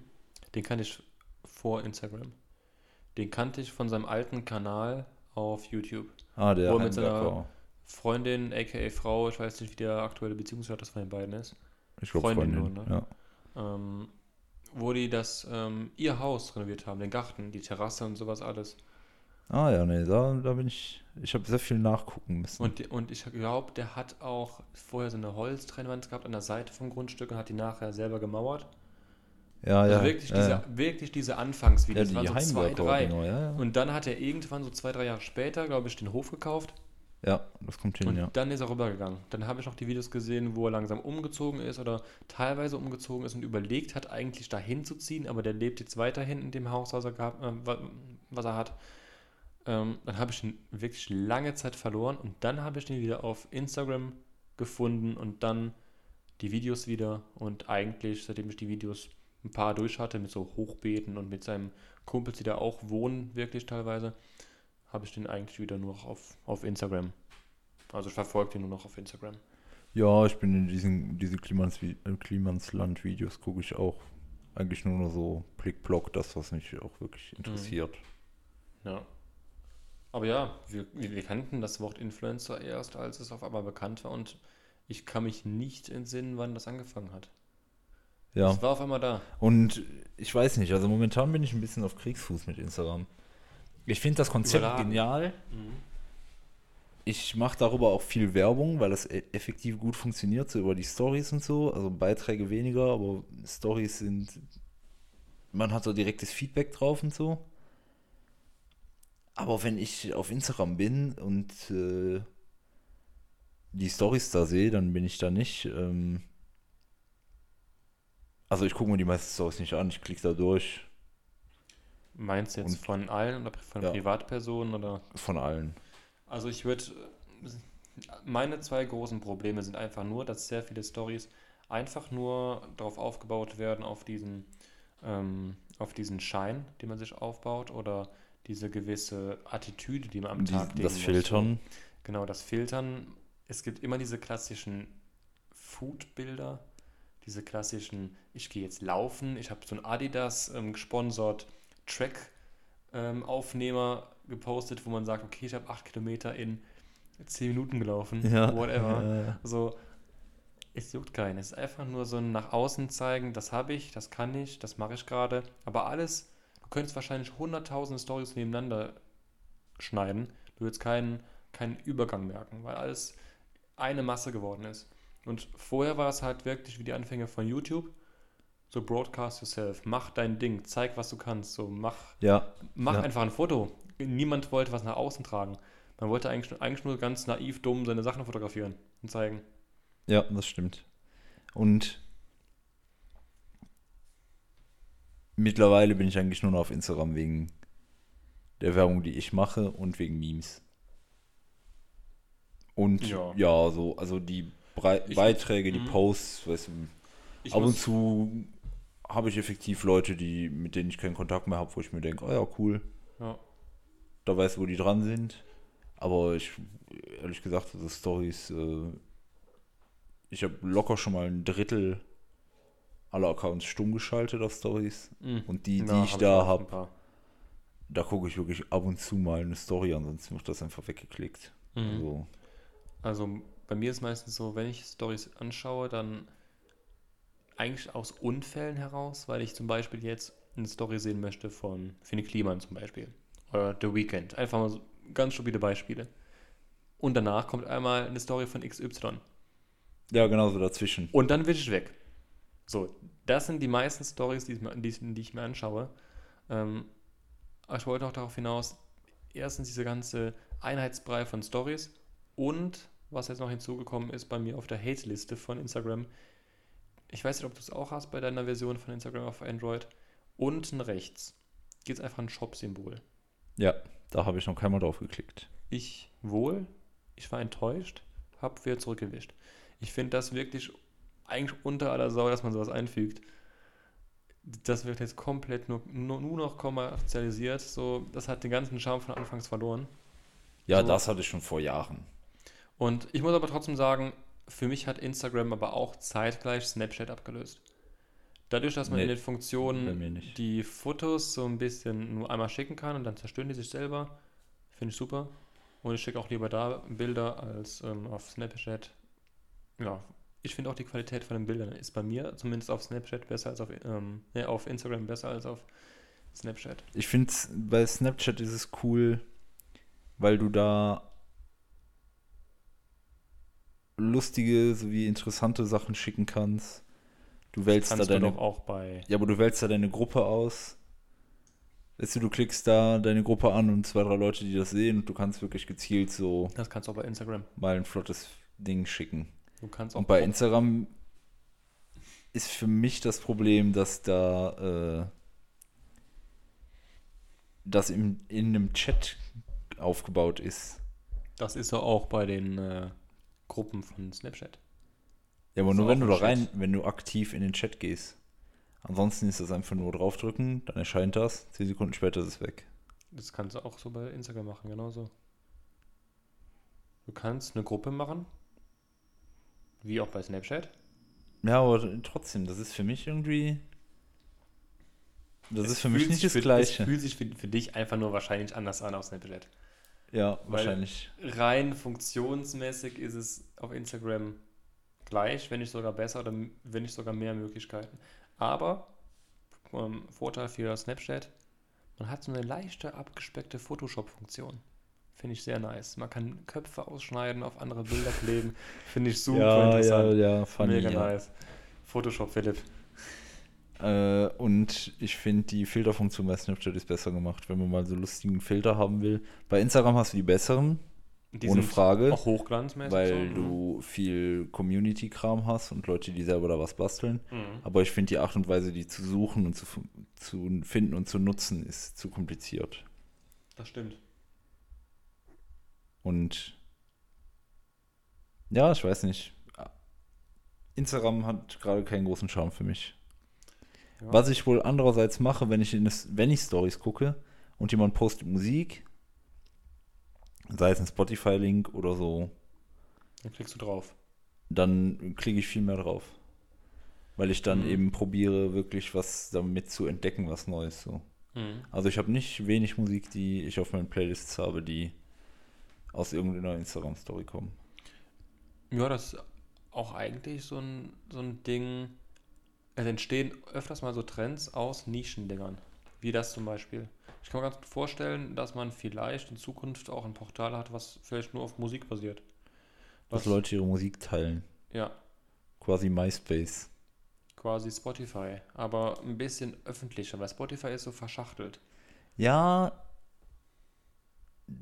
Den kannte ich vor Instagram. Den kannte ich von seinem alten Kanal auf YouTube. Ah, der Wo er mit Heimwerker. Freundin, aka Frau, ich weiß nicht, wie der aktuelle Beziehungsstatus von den beiden ist. Ich glaube Freundin Freundin. nur, ne? ja. ähm, wo die das, ähm, ihr Haus renoviert haben, den Garten, die Terrasse und sowas alles. Ah ja, nee, da, da bin ich. Ich habe sehr viel nachgucken müssen. Und, die- und ich glaube, der hat auch vorher so eine Holztrennwand gehabt an der Seite vom Grundstück und hat die nachher selber gemauert. ja, Also ja. wirklich, ja, diese, ja. wirklich diese Ja, Anfangsvideos, die das waren so zwei, drei. genau, ja, ja. Und dann hat er irgendwann so zwei, drei Jahre später, glaube ich, den Hof gekauft Ja, das kommt hin, und ja. dann ist er rübergegangen. Dann habe ich noch die Videos gesehen, wo er langsam umgezogen ist oder teilweise umgezogen ist und überlegt hat, eigentlich dahin zu ziehen, aber der lebt jetzt weiterhin in dem Haus, was er, gehabt, äh, wa- was er hat. Ähm, dann habe ich ihn wirklich lange Zeit verloren und dann habe ich den wieder auf Instagram gefunden und dann die Videos wieder und eigentlich, seitdem ich die Videos ein paar durch hatte, mit so Hochbeeten und mit seinem Kumpels, die da auch wohnen, wirklich teilweise, habe ich den eigentlich wieder nur noch auf, auf Instagram. Also ich verfolge den nur noch auf Instagram. Ja, ich bin in diesen diese Klimans, äh, Klimansland-Videos gucke ich auch eigentlich nur noch so Blick-Block, das, was mich auch wirklich interessiert. Ja. Aber ja, wir, wir kannten das Wort Influencer erst, als es auf einmal bekannt war und ich kann mich nicht entsinnen, wann das angefangen hat. Ja. Es war auf einmal da. Und ich weiß nicht, also momentan bin ich ein bisschen auf Kriegsfuß mit Instagram. Ich finde das Konzept Überladen. genial. Ich mache darüber auch viel Werbung, weil das e- effektiv gut funktioniert, so über die Stories und so. Also Beiträge weniger, aber Stories sind. Man hat so direktes Feedback drauf und so. Aber wenn ich auf Instagram bin und äh, die Stories da sehe, dann bin ich da nicht. Ähm, also ich gucke mir die meisten Stories nicht an, ich klicke da durch Meinst du jetzt Und- von allen oder von Ja. Privatpersonen oder? von allen. Also ich würde, meine zwei großen Probleme sind einfach nur, dass sehr viele Stories einfach nur darauf aufgebaut werden, auf diesen, ähm, auf diesen Schein, den man sich aufbaut oder diese gewisse Attitüde, die man am Die, Tag legen das muss. Filtern. Genau, das Filtern. Es gibt immer diese klassischen Food-Bilder, diese klassischen, ich gehe jetzt laufen, ich habe so ein Adidas ähm, gesponsert Track-Aufnehmer gepostet, wo man sagt, okay, ich habe acht Kilometer in zehn Minuten gelaufen, whatever. Also, es juckt keinen. Es ist einfach nur so ein nach außen zeigen, das habe ich, das kann ich, das mache ich gerade. Aber alles, könntest wahrscheinlich hunderttausende Stories nebeneinander schneiden. Du würdest keinen, keinen Übergang merken, weil alles eine Masse geworden ist. Und vorher war es halt wirklich wie die Anfänge von YouTube. So broadcast yourself, mach dein Ding, zeig, was du kannst. So mach, Ja, mach Ja. einfach ein Foto. Niemand wollte was nach außen tragen. Man wollte eigentlich, eigentlich nur ganz naiv, dumm seine Sachen fotografieren und zeigen. ja, das stimmt. Und mittlerweile bin ich eigentlich nur noch auf Instagram wegen der Werbung, die ich mache und wegen Memes. Und Ja. ja, so, also die Brei Ich- Beiträge, die Mhm. Posts, weißt du, ab und zu habe ich effektiv Leute, die, mit denen ich keinen Kontakt mehr habe, wo ich mir denke, oh ja, cool, Ja. da weiß, wo die dran sind. Aber ich, ehrlich gesagt, so Stories, äh, ich habe locker schon mal ein Drittel aller Accounts stumm geschaltet auf Stories. Mhm. Und die, die Ja, ich hab da habe, da gucke ich wirklich ab und zu mal eine Story, ansonsten wird das einfach weggeklickt. Mhm. Also, Also bei mir ist meistens so, wenn ich Stories anschaue, dann eigentlich aus Unfällen heraus, weil ich zum Beispiel jetzt eine Story sehen möchte von Finn Kliman zum Beispiel oder The Weeknd. Einfach mal so ganz stupide Beispiele. Und danach kommt einmal eine Story von XY. ja, genauso dazwischen. Und dann wische ich weg. So, das sind die meisten Stories, die, ich mir- die, ich- mir anschaue. Ähm, aber ich wollte auch darauf hinaus, erstens diese ganze Einheitsbrei von Stories und was jetzt noch hinzugekommen ist bei mir auf der Hate-Liste von Instagram. Ich weiß nicht, ob du es auch hast bei deiner Version von Instagram auf Android. Unten rechts gibt es einfach ein Shop-Symbol. Ja, da habe ich noch keinmal drauf geklickt. Ich wohl, ich war enttäuscht, habe wieder zurückgewischt. Ich finde das wirklich eigentlich unter aller Sau, dass man sowas einfügt. Das wird jetzt komplett nur, nur, nur noch kommerzialisiert. So, das hat den ganzen Charme von Anfangs verloren. Ja, So. das hatte ich schon vor Jahren. Und ich muss aber trotzdem sagen, für mich hat Instagram aber auch zeitgleich Snapchat abgelöst. Dadurch, dass man Nee, in den Funktionen die Fotos so ein bisschen nur einmal schicken kann und dann zerstören die sich selber, finde ich super. Und ich schicke auch lieber da Bilder als ähm, auf Snapchat. Ja, ich finde auch die Qualität von den Bildern ist bei mir zumindest auf Snapchat besser als auf, ähm, ja, auf Instagram besser als auf Snapchat. Ich finde, bei Snapchat ist es cool, weil du da lustige sowie interessante Sachen schicken kannst. Du wählst da Kannst du deine doch auch bei. Ja, aber du wählst da deine Gruppe aus. Weißt du, du klickst da deine Gruppe an und zwei, drei Leute, die das sehen und du kannst wirklich gezielt so Das kannst du auch bei Instagram. mal ein flottes Ding schicken. Du kannst auch Und bei Instagram ist für mich das Problem, dass da äh, das im, in einem Chat aufgebaut ist. Das ist ja auch bei den äh, Gruppen von Snapchat. Ja, aber nur wenn du da rein, wenn du aktiv in den Chat gehst. Ansonsten ist das einfach nur draufdrücken, dann erscheint das, zehn Sekunden später ist es weg. Das kannst du auch so bei Instagram machen, genauso. Du kannst eine Gruppe machen Wie auch bei Snapchat. Ja, aber trotzdem, das ist für mich irgendwie. Das Es ist für mich nicht das für, Gleiche. Es fühlt sich für, für dich einfach nur wahrscheinlich anders an auf Snapchat. Ja, Weil- wahrscheinlich. Rein funktionsmäßig ist es auf Instagram gleich, wenn nicht sogar besser oder wenn nicht sogar mehr Möglichkeiten. Aber ähm, Vorteil für Snapchat, man hat so eine leichte abgespeckte Photoshop-Funktion. Finde ich sehr nice. Man kann Köpfe ausschneiden, auf andere Bilder kleben. Finde ich super ja, ja, interessant. ja, funny. Mega ja. nice. Photoshop, Philipp. Äh, und ich finde, die Filterfunktion bei Snapchat ist besser gemacht, wenn man mal so lustigen Filter haben will. Bei Instagram hast du die besseren, Die ohne Frage, Auch hochglanzmäßig. weil so, ne? du viel Community-Kram hast und Leute, die selber da was basteln. Mhm. Aber ich finde die Art und Weise, die zu suchen und zu, zu finden und zu nutzen, ist zu kompliziert. Das stimmt. Und ja, ich weiß nicht. Instagram hat gerade keinen großen Charme für mich. Ja. Was ich wohl andererseits mache, wenn ich, in das, wenn ich Stories gucke und jemand postet Musik, sei es ein Spotify-Link oder so, Dann klickst du drauf. dann klicke ich viel mehr drauf. Weil ich dann Mhm. eben probiere, wirklich was damit zu entdecken, was Neues. So. Mhm. Also ich habe nicht wenig Musik, die ich auf meinen Playlists habe, die aus irgendeiner Instagram-Story kommen. Ja, das ist auch eigentlich so ein, so ein Ding. Es entstehen öfters mal so Trends aus Nischendingern. Wie das zum Beispiel. Ich kann mir ganz gut vorstellen, dass man vielleicht in Zukunft auch ein Portal hat, was vielleicht nur auf Musik basiert. Dass Leute ihre Musik teilen. Ja, Quasi MySpace. quasi Spotify. Aber ein bisschen öffentlicher, weil Spotify ist so verschachtelt. Ja,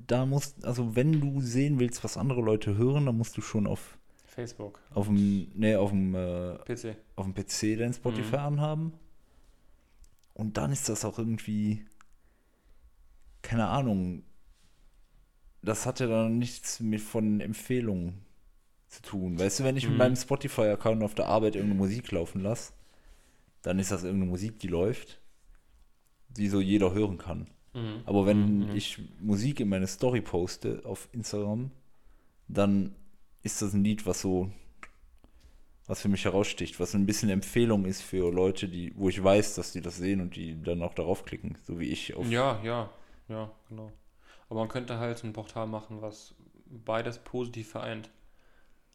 da musst, also wenn du sehen willst, was andere Leute hören, dann musst du schon auf, Facebook, auf dem, nee, auf dem, äh, PC. auf dem PC dein Spotify Mhm. anhaben. Und dann ist das auch irgendwie, keine Ahnung, das hat ja dann nichts mit von Empfehlungen zu tun. Weißt du, wenn ich mit Mhm. meinem Spotify-Account auf der Arbeit irgendeine Musik laufen lasse, dann ist das irgendeine Musik, die läuft, die so jeder hören kann. Mhm. Aber wenn Mhm. ich Musik in meine Story poste auf Instagram, dann ist das ein Lied, was so, was für mich heraussticht, was ein bisschen Empfehlung ist für Leute, die, wo ich weiß, dass die das sehen und die dann auch darauf klicken, so wie ich auf. Ja, ja, ja, genau. Aber man könnte halt ein Portal machen, was beides positiv vereint.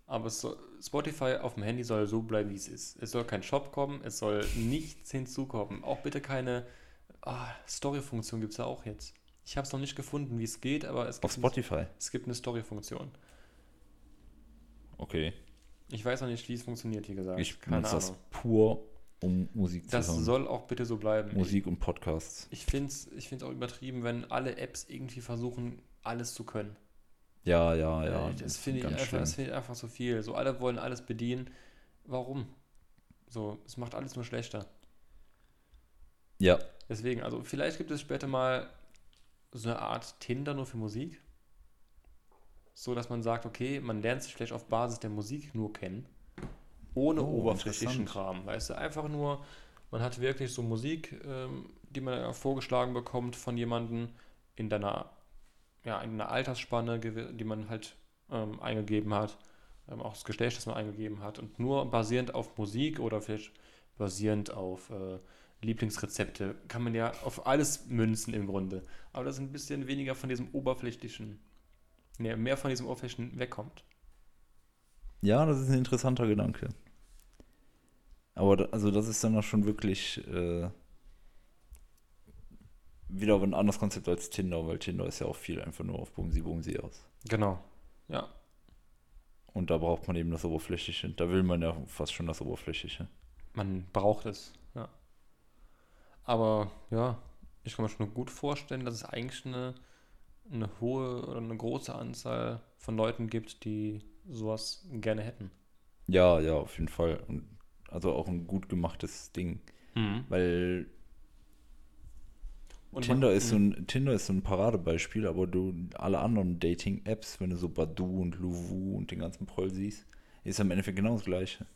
Aber es soll, Spotify auf dem Handy soll so bleiben, wie es ist. Es soll kein Shop kommen, es soll nichts hinzukommen. Auch bitte keine ah, Story-Funktion gibt es da auch jetzt. Ich habe es noch nicht gefunden, wie es geht, aber es Auf gibt, eine, Spotify. es gibt eine Story-Funktion. Okay. Ich weiß noch nicht, wie es funktioniert, wie gesagt. Ich Keine benutze das Ahnung. pur, um Musik zu Das hören. soll auch bitte so bleiben. Musik und Podcasts. Ich, finde es ich find's auch übertrieben, wenn alle Apps irgendwie versuchen, alles zu können. Ja, ja, ja. Äh, das finde ich, einfach- das find ich einfach so viel. So, alle wollen alles bedienen. Warum? So, es macht alles nur schlechter. Ja, Deswegen, also vielleicht gibt es später mal so eine Art Tinder nur für Musik. So, dass man sagt, okay, man lernt sich vielleicht auf Basis der Musik nur kennen. Ohne Oh, oberflächlichen. Kram. Weißt du, einfach nur, man hat wirklich so Musik, ähm, die man vorgeschlagen bekommt von jemandem in deiner, ja, in einer Altersspanne, die man halt ähm, eingegeben hat. Ähm, auch das Geschlecht, das man eingegeben hat. Und nur basierend auf Musik oder vielleicht basierend auf äh, Lieblingsrezepte kann man ja auf alles münzen im Grunde. Aber das ein bisschen weniger von diesem oberflächlichen, nee, mehr von diesem oberflächlichen wegkommt. Ja, das ist ein interessanter Gedanke. Aber da, also das ist dann auch schon wirklich äh, wieder ein anderes Konzept als Tinder, weil Tinder ist ja auch viel einfach nur auf Bumsi Bumsi aus. Genau. Ja. Und da braucht man eben das Oberflächliche. Da will man ja fast schon das Oberflächliche. Man braucht es. Aber ja, ich kann mir schon gut vorstellen, dass es eigentlich eine, eine hohe oder eine große Anzahl von Leuten gibt, die sowas gerne hätten. Ja, ja, auf jeden Fall. Und also auch ein gut gemachtes Ding. Weil Und Tinder, man- ist so ein, Tinder ist so ein Paradebeispiel, aber du alle anderen Dating-Apps, wenn du so Badu und Luvu und den ganzen Proll siehst, ist am Endeffekt genau das gleiche.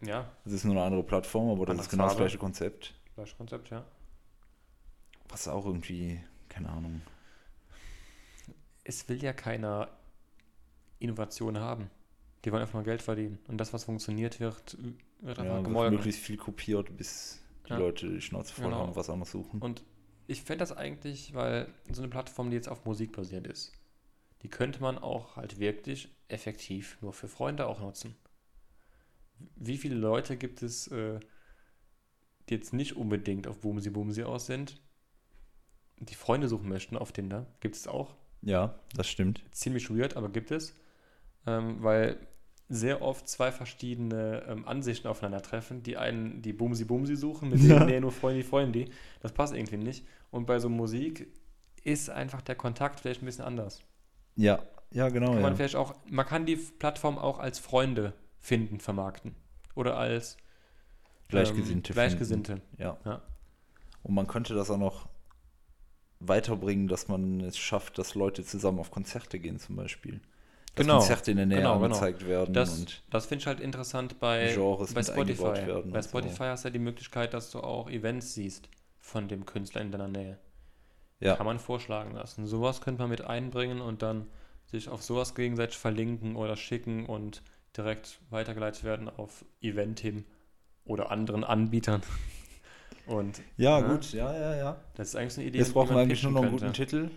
Ja, Es ist nur eine andere Plattform, aber das Andere ist genau das Farbe. gleiche Konzept. Gleiches Konzept, ja. Was auch irgendwie, keine Ahnung. Es will ja keiner Innovation haben. Die wollen einfach mal Geld verdienen. Und das, was funktioniert, wird, wird einfach Ja, gemolken. möglichst viel kopiert, bis die Ja. Leute die Schnauze voll Genau. haben, was anderes suchen. Und ich fände das eigentlich, weil so eine Plattform, die jetzt auf Musik basiert ist, die könnte man auch halt wirklich effektiv nur für Freunde auch nutzen. Wie viele Leute gibt es, äh, die jetzt nicht unbedingt auf Boomsi Boomsi aus sind, die Freunde suchen möchten auf Tinder? Gibt es auch. ja, das stimmt. Ziemlich weird, aber gibt es. Ähm, weil sehr oft zwei verschiedene ähm, Ansichten aufeinandertreffen. Die einen, die Bumsi Bumsi suchen, mit Ja. denen, nee, nur Freunde, Freunde. Das passt irgendwie nicht. Und bei so Musik ist einfach der Kontakt vielleicht ein bisschen anders. Ja, ja, genau. Kann man Ja. vielleicht auch, man kann die Plattform auch als Freunde finden, vermarkten. Oder als Gleichgesinnte. Ähm, Gleichgesinnte. Ja. Ja. Und man könnte das auch noch weiterbringen, dass man es schafft, dass Leute zusammen auf Konzerte gehen, zum Beispiel. Dass Genau. Konzerte in der Nähe Genau, genau. angezeigt werden Das, das finde ich halt interessant bei, Genres bei Spotify. Bei und so. Spotify hast du ja die Möglichkeit, dass du auch Events siehst von dem Künstler in deiner Nähe. ja. Kann man vorschlagen lassen. Sowas könnte man mit einbringen und dann sich auf sowas gegenseitig verlinken oder schicken und direkt weitergeleitet werden auf Eventim oder anderen Anbietern. Und Ja, Ja. gut, ja, ja, ja. das ist eigentlich eine Idee, Jetzt brauchen wir eigentlich nur noch einen guten. Titel.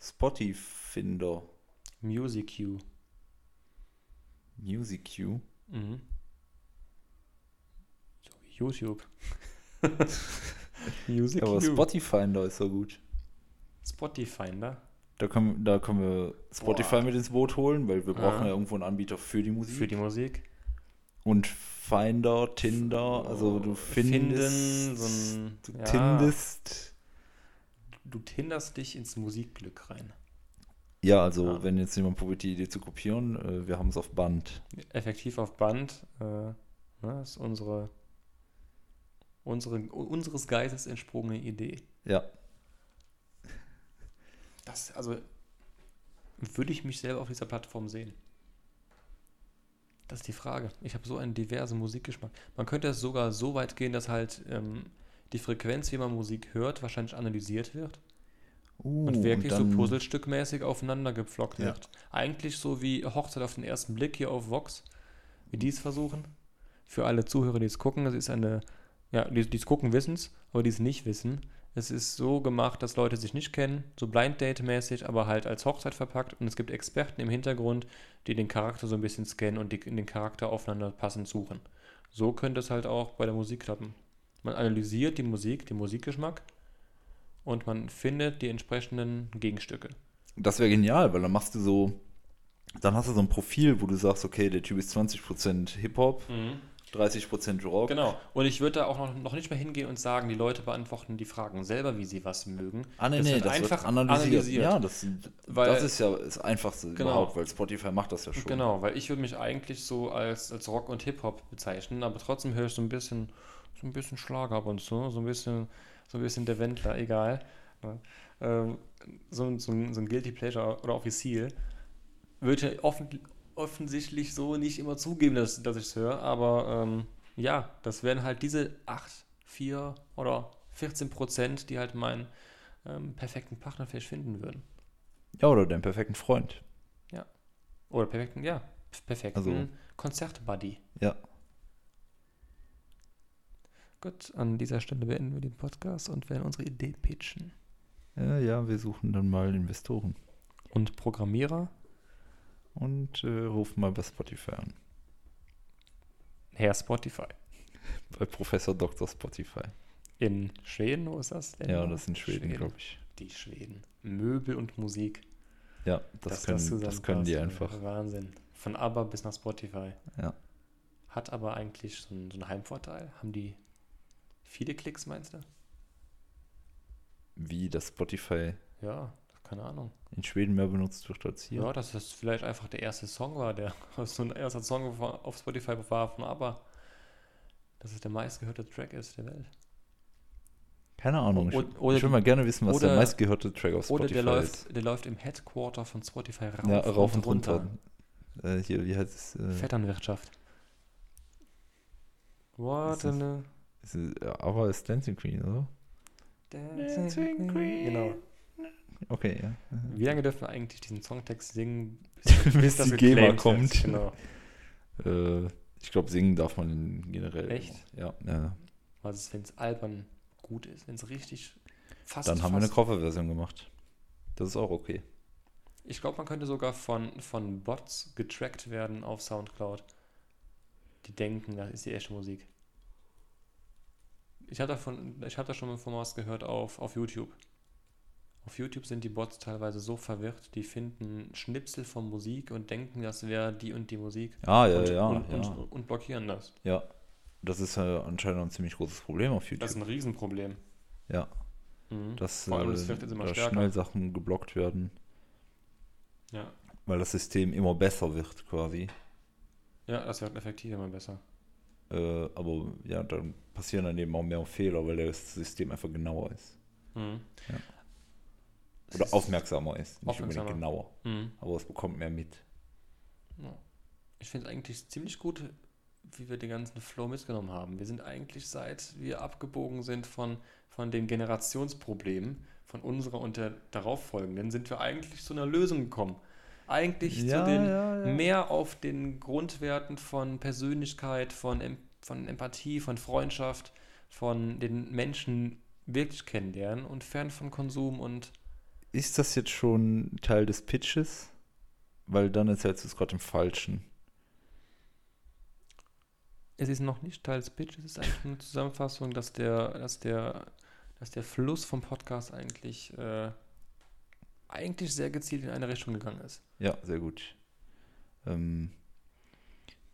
Spotify-Finder. Music Q. Music Q. Mhm. So wie YouTube. Music Aber Q. Spotify-Finder ist so gut. Spotify-Finder. Da können, da können wir Spotify Boah. mit ins Boot holen, weil wir Ja. brauchen ja irgendwo einen Anbieter für die Musik. Für die Musik. Und Finder, Tinder, also du findest, Finden, so ein, du ja, tindest. Du tinderst dich ins Musikglück rein. Ja, also Ja. wenn jetzt jemand probiert, die Idee zu kopieren, äh, wir haben es auf Band. Effektiv auf Band. Äh, ne, ist unsere, unsere, unseres Geistes entsprungene Idee. Ja, Das, also, würde ich mich selber auf dieser Plattform sehen? Das ist die Frage. Ich habe so einen diversen Musikgeschmack. Man könnte es sogar so weit gehen, dass halt ähm, die Frequenz, wie man Musik hört, wahrscheinlich analysiert wird. uh, und wirklich dann- so puzzlestückmäßig aufeinander gepflockt Ja. wird. Eigentlich so wie Hochzeit auf den ersten Blick hier auf Vox, wie die es versuchen. Für alle Zuhörer, die es gucken, es ist eine, ja, die es gucken, wissen es, aber die es nicht wissen. Es ist so gemacht, dass Leute sich nicht kennen, so Blind Date-mäßig, aber halt als Hochzeit verpackt. Und es gibt Experten im Hintergrund, die den Charakter so ein bisschen scannen und die in den Charakter aufeinander passend suchen. So könnte es halt auch bei der Musik klappen. Man analysiert die Musik, den Musikgeschmack und man findet die entsprechenden Gegenstücke. Das wäre genial, weil dann machst du so, dann hast du so ein Profil, wo du sagst, okay, der Typ ist 20% Hip-Hop, 30% Rock. Genau. Und ich würde da auch noch, noch nicht mehr hingehen und sagen, die Leute beantworten die Fragen selber, wie sie was mögen. Ah, nee, Das nee, wird das einfach wird analysiert. analysiert. Ja, das, Weil- das ist ja das Einfachste Genau. überhaupt, weil Spotify macht das ja schon. Genau, weil ich würde mich eigentlich so als, als Rock und Hip-Hop bezeichnen, aber trotzdem höre ich so ein bisschen, so ein bisschen Schlager ab und zu, so ein bisschen, so ein bisschen der Wendler, egal. Ja. Ähm, so, ein- so, so ein Guilty Pleasure oder Offiziel würde ich offen, offensichtlich so nicht immer zugeben, dass, dass ich es höre, aber ähm, ja, das wären halt diese 8, 4 oder 14 Prozent, die halt meinen ähm, perfekten Partner vielleicht finden würden. Ja, oder deinen perfekten Freund. Oder perfekten, ja, perfekten Also- Konzert-Buddy. Ja. Gut, an dieser Stelle beenden wir den Podcast und werden unsere Idee pitchen. Ja, ja, wir suchen dann mal Investoren. Und Programmierer, Und äh, rufen mal bei Spotify an. Herr Spotify. Bei Professor Dr. Spotify. In Schweden, wo ist das denn? Ja, das sind Schweden, glaube ich. Die Schweden. Möbel und Musik. Ja, das, Dass können, das können die einfach. Wahnsinn. Von ABBA bis nach Spotify. Ja. Hat aber eigentlich so einen, so einen Heimvorteil. Haben die viele Klicks, meinst du? Wie das Spotify Ja, keine Ahnung. in Schweden mehr benutzt wird als hier. Ja, dass das vielleicht einfach der erste Song war, der so ein erster Song auf Spotify war von ABBA. Dass es der meistgehörte Track ist der Welt. Keine Ahnung. Ich, O- oder ich würde mal gerne wissen, was oder- der meistgehörte Track auf Oder Spotify der ist. läuft, der läuft im Headquarter von Spotify rauf, Ja, rauf und runter. Äh, hier, wie heißt es? Äh, Vetternwirtschaft. What es äh, aber ist Dancing Queen, oder? Dancing Queen. Genau. Okay, ja. Wie lange dürfen wir eigentlich diesen Songtext singen, Bis die das GEMA kommt. wird? Genau. Äh, ich glaube, singen darf man generell. Echt? Ja, ja. Was ist, wenn es albern gut ist, wenn es richtig fast. Dann haben wir eine fast- Coverversion gemacht. Das ist auch okay. Ich glaube, man könnte sogar von, von Bots getrackt werden auf Soundcloud. Die denken, das ist die echte Musik. Ich habe davon, ich habe da schon mal von was gehört auf, auf YouTube. Auf YouTube sind die Bots teilweise so verwirrt, die finden Schnipsel von Musik und denken, das wäre die und die Musik. Ah, ja, und, ja, und, ja. Und, und blockieren das. Ja. Das ist äh, anscheinend ein ziemlich großes Problem auf YouTube. Das ist ein Riesenproblem. ja, Mhm. dass Vor allem, äh, das wird jetzt immer da stärker. schnell Sachen geblockt werden, Ja. weil das System immer besser wird quasi. ja, das wird effektiv immer besser. Äh, aber ja, dann passieren dann eben auch mehr Fehler, weil das System einfach genauer ist. Mhm. Ja. Oder aufmerksamer ist. Nicht unbedingt Aufmerksamer. genauer. Mhm. Aber es bekommt mehr mit. Ja. Ich finde es eigentlich ziemlich gut, wie wir den ganzen Flow mitgenommen haben. Wir sind eigentlich, seit wir abgebogen sind von, von den Generationsproblemen, von unserer und der darauffolgenden, sind wir eigentlich zu einer Lösung gekommen. Eigentlich Ja, zu den ja, mehr auf den Grundwerten von Persönlichkeit, von, von Empathie, von Freundschaft, von den Menschen wirklich kennenlernen und fern von Konsum und Ist das jetzt schon Teil des Pitches? Weil dann erzählst du es gerade im Falschen. Es ist noch nicht Teil des Pitches, es ist eigentlich eine Zusammenfassung, dass der, dass der, dass der Fluss vom Podcast eigentlich, äh, eigentlich sehr gezielt in eine Richtung gegangen ist. Ja, sehr gut. Ähm,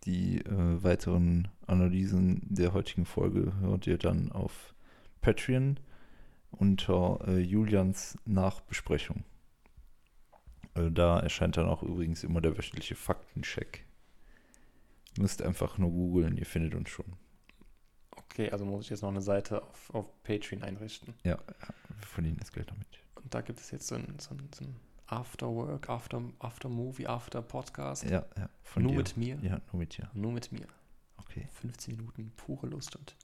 die äh, weiteren Analysen der heutigen Folge hört ihr dann auf Patreon unter äh, Julians Nachbesprechung. Äh, da erscheint dann auch übrigens immer der wöchentliche Faktencheck. Ihr müsst einfach nur googeln, ihr findet uns schon. Okay, also muss ich jetzt noch eine Seite auf, auf Patreon einrichten. Ja, wir verdienen das Geld damit. Und da gibt es jetzt so ein, so ein, so ein After Work, After, After Movie, After Podcast. Ja, ja, von nur dir. mit mir. Ja, nur mit dir. Nur mit mir. Okay. 15 Minuten pure Lust und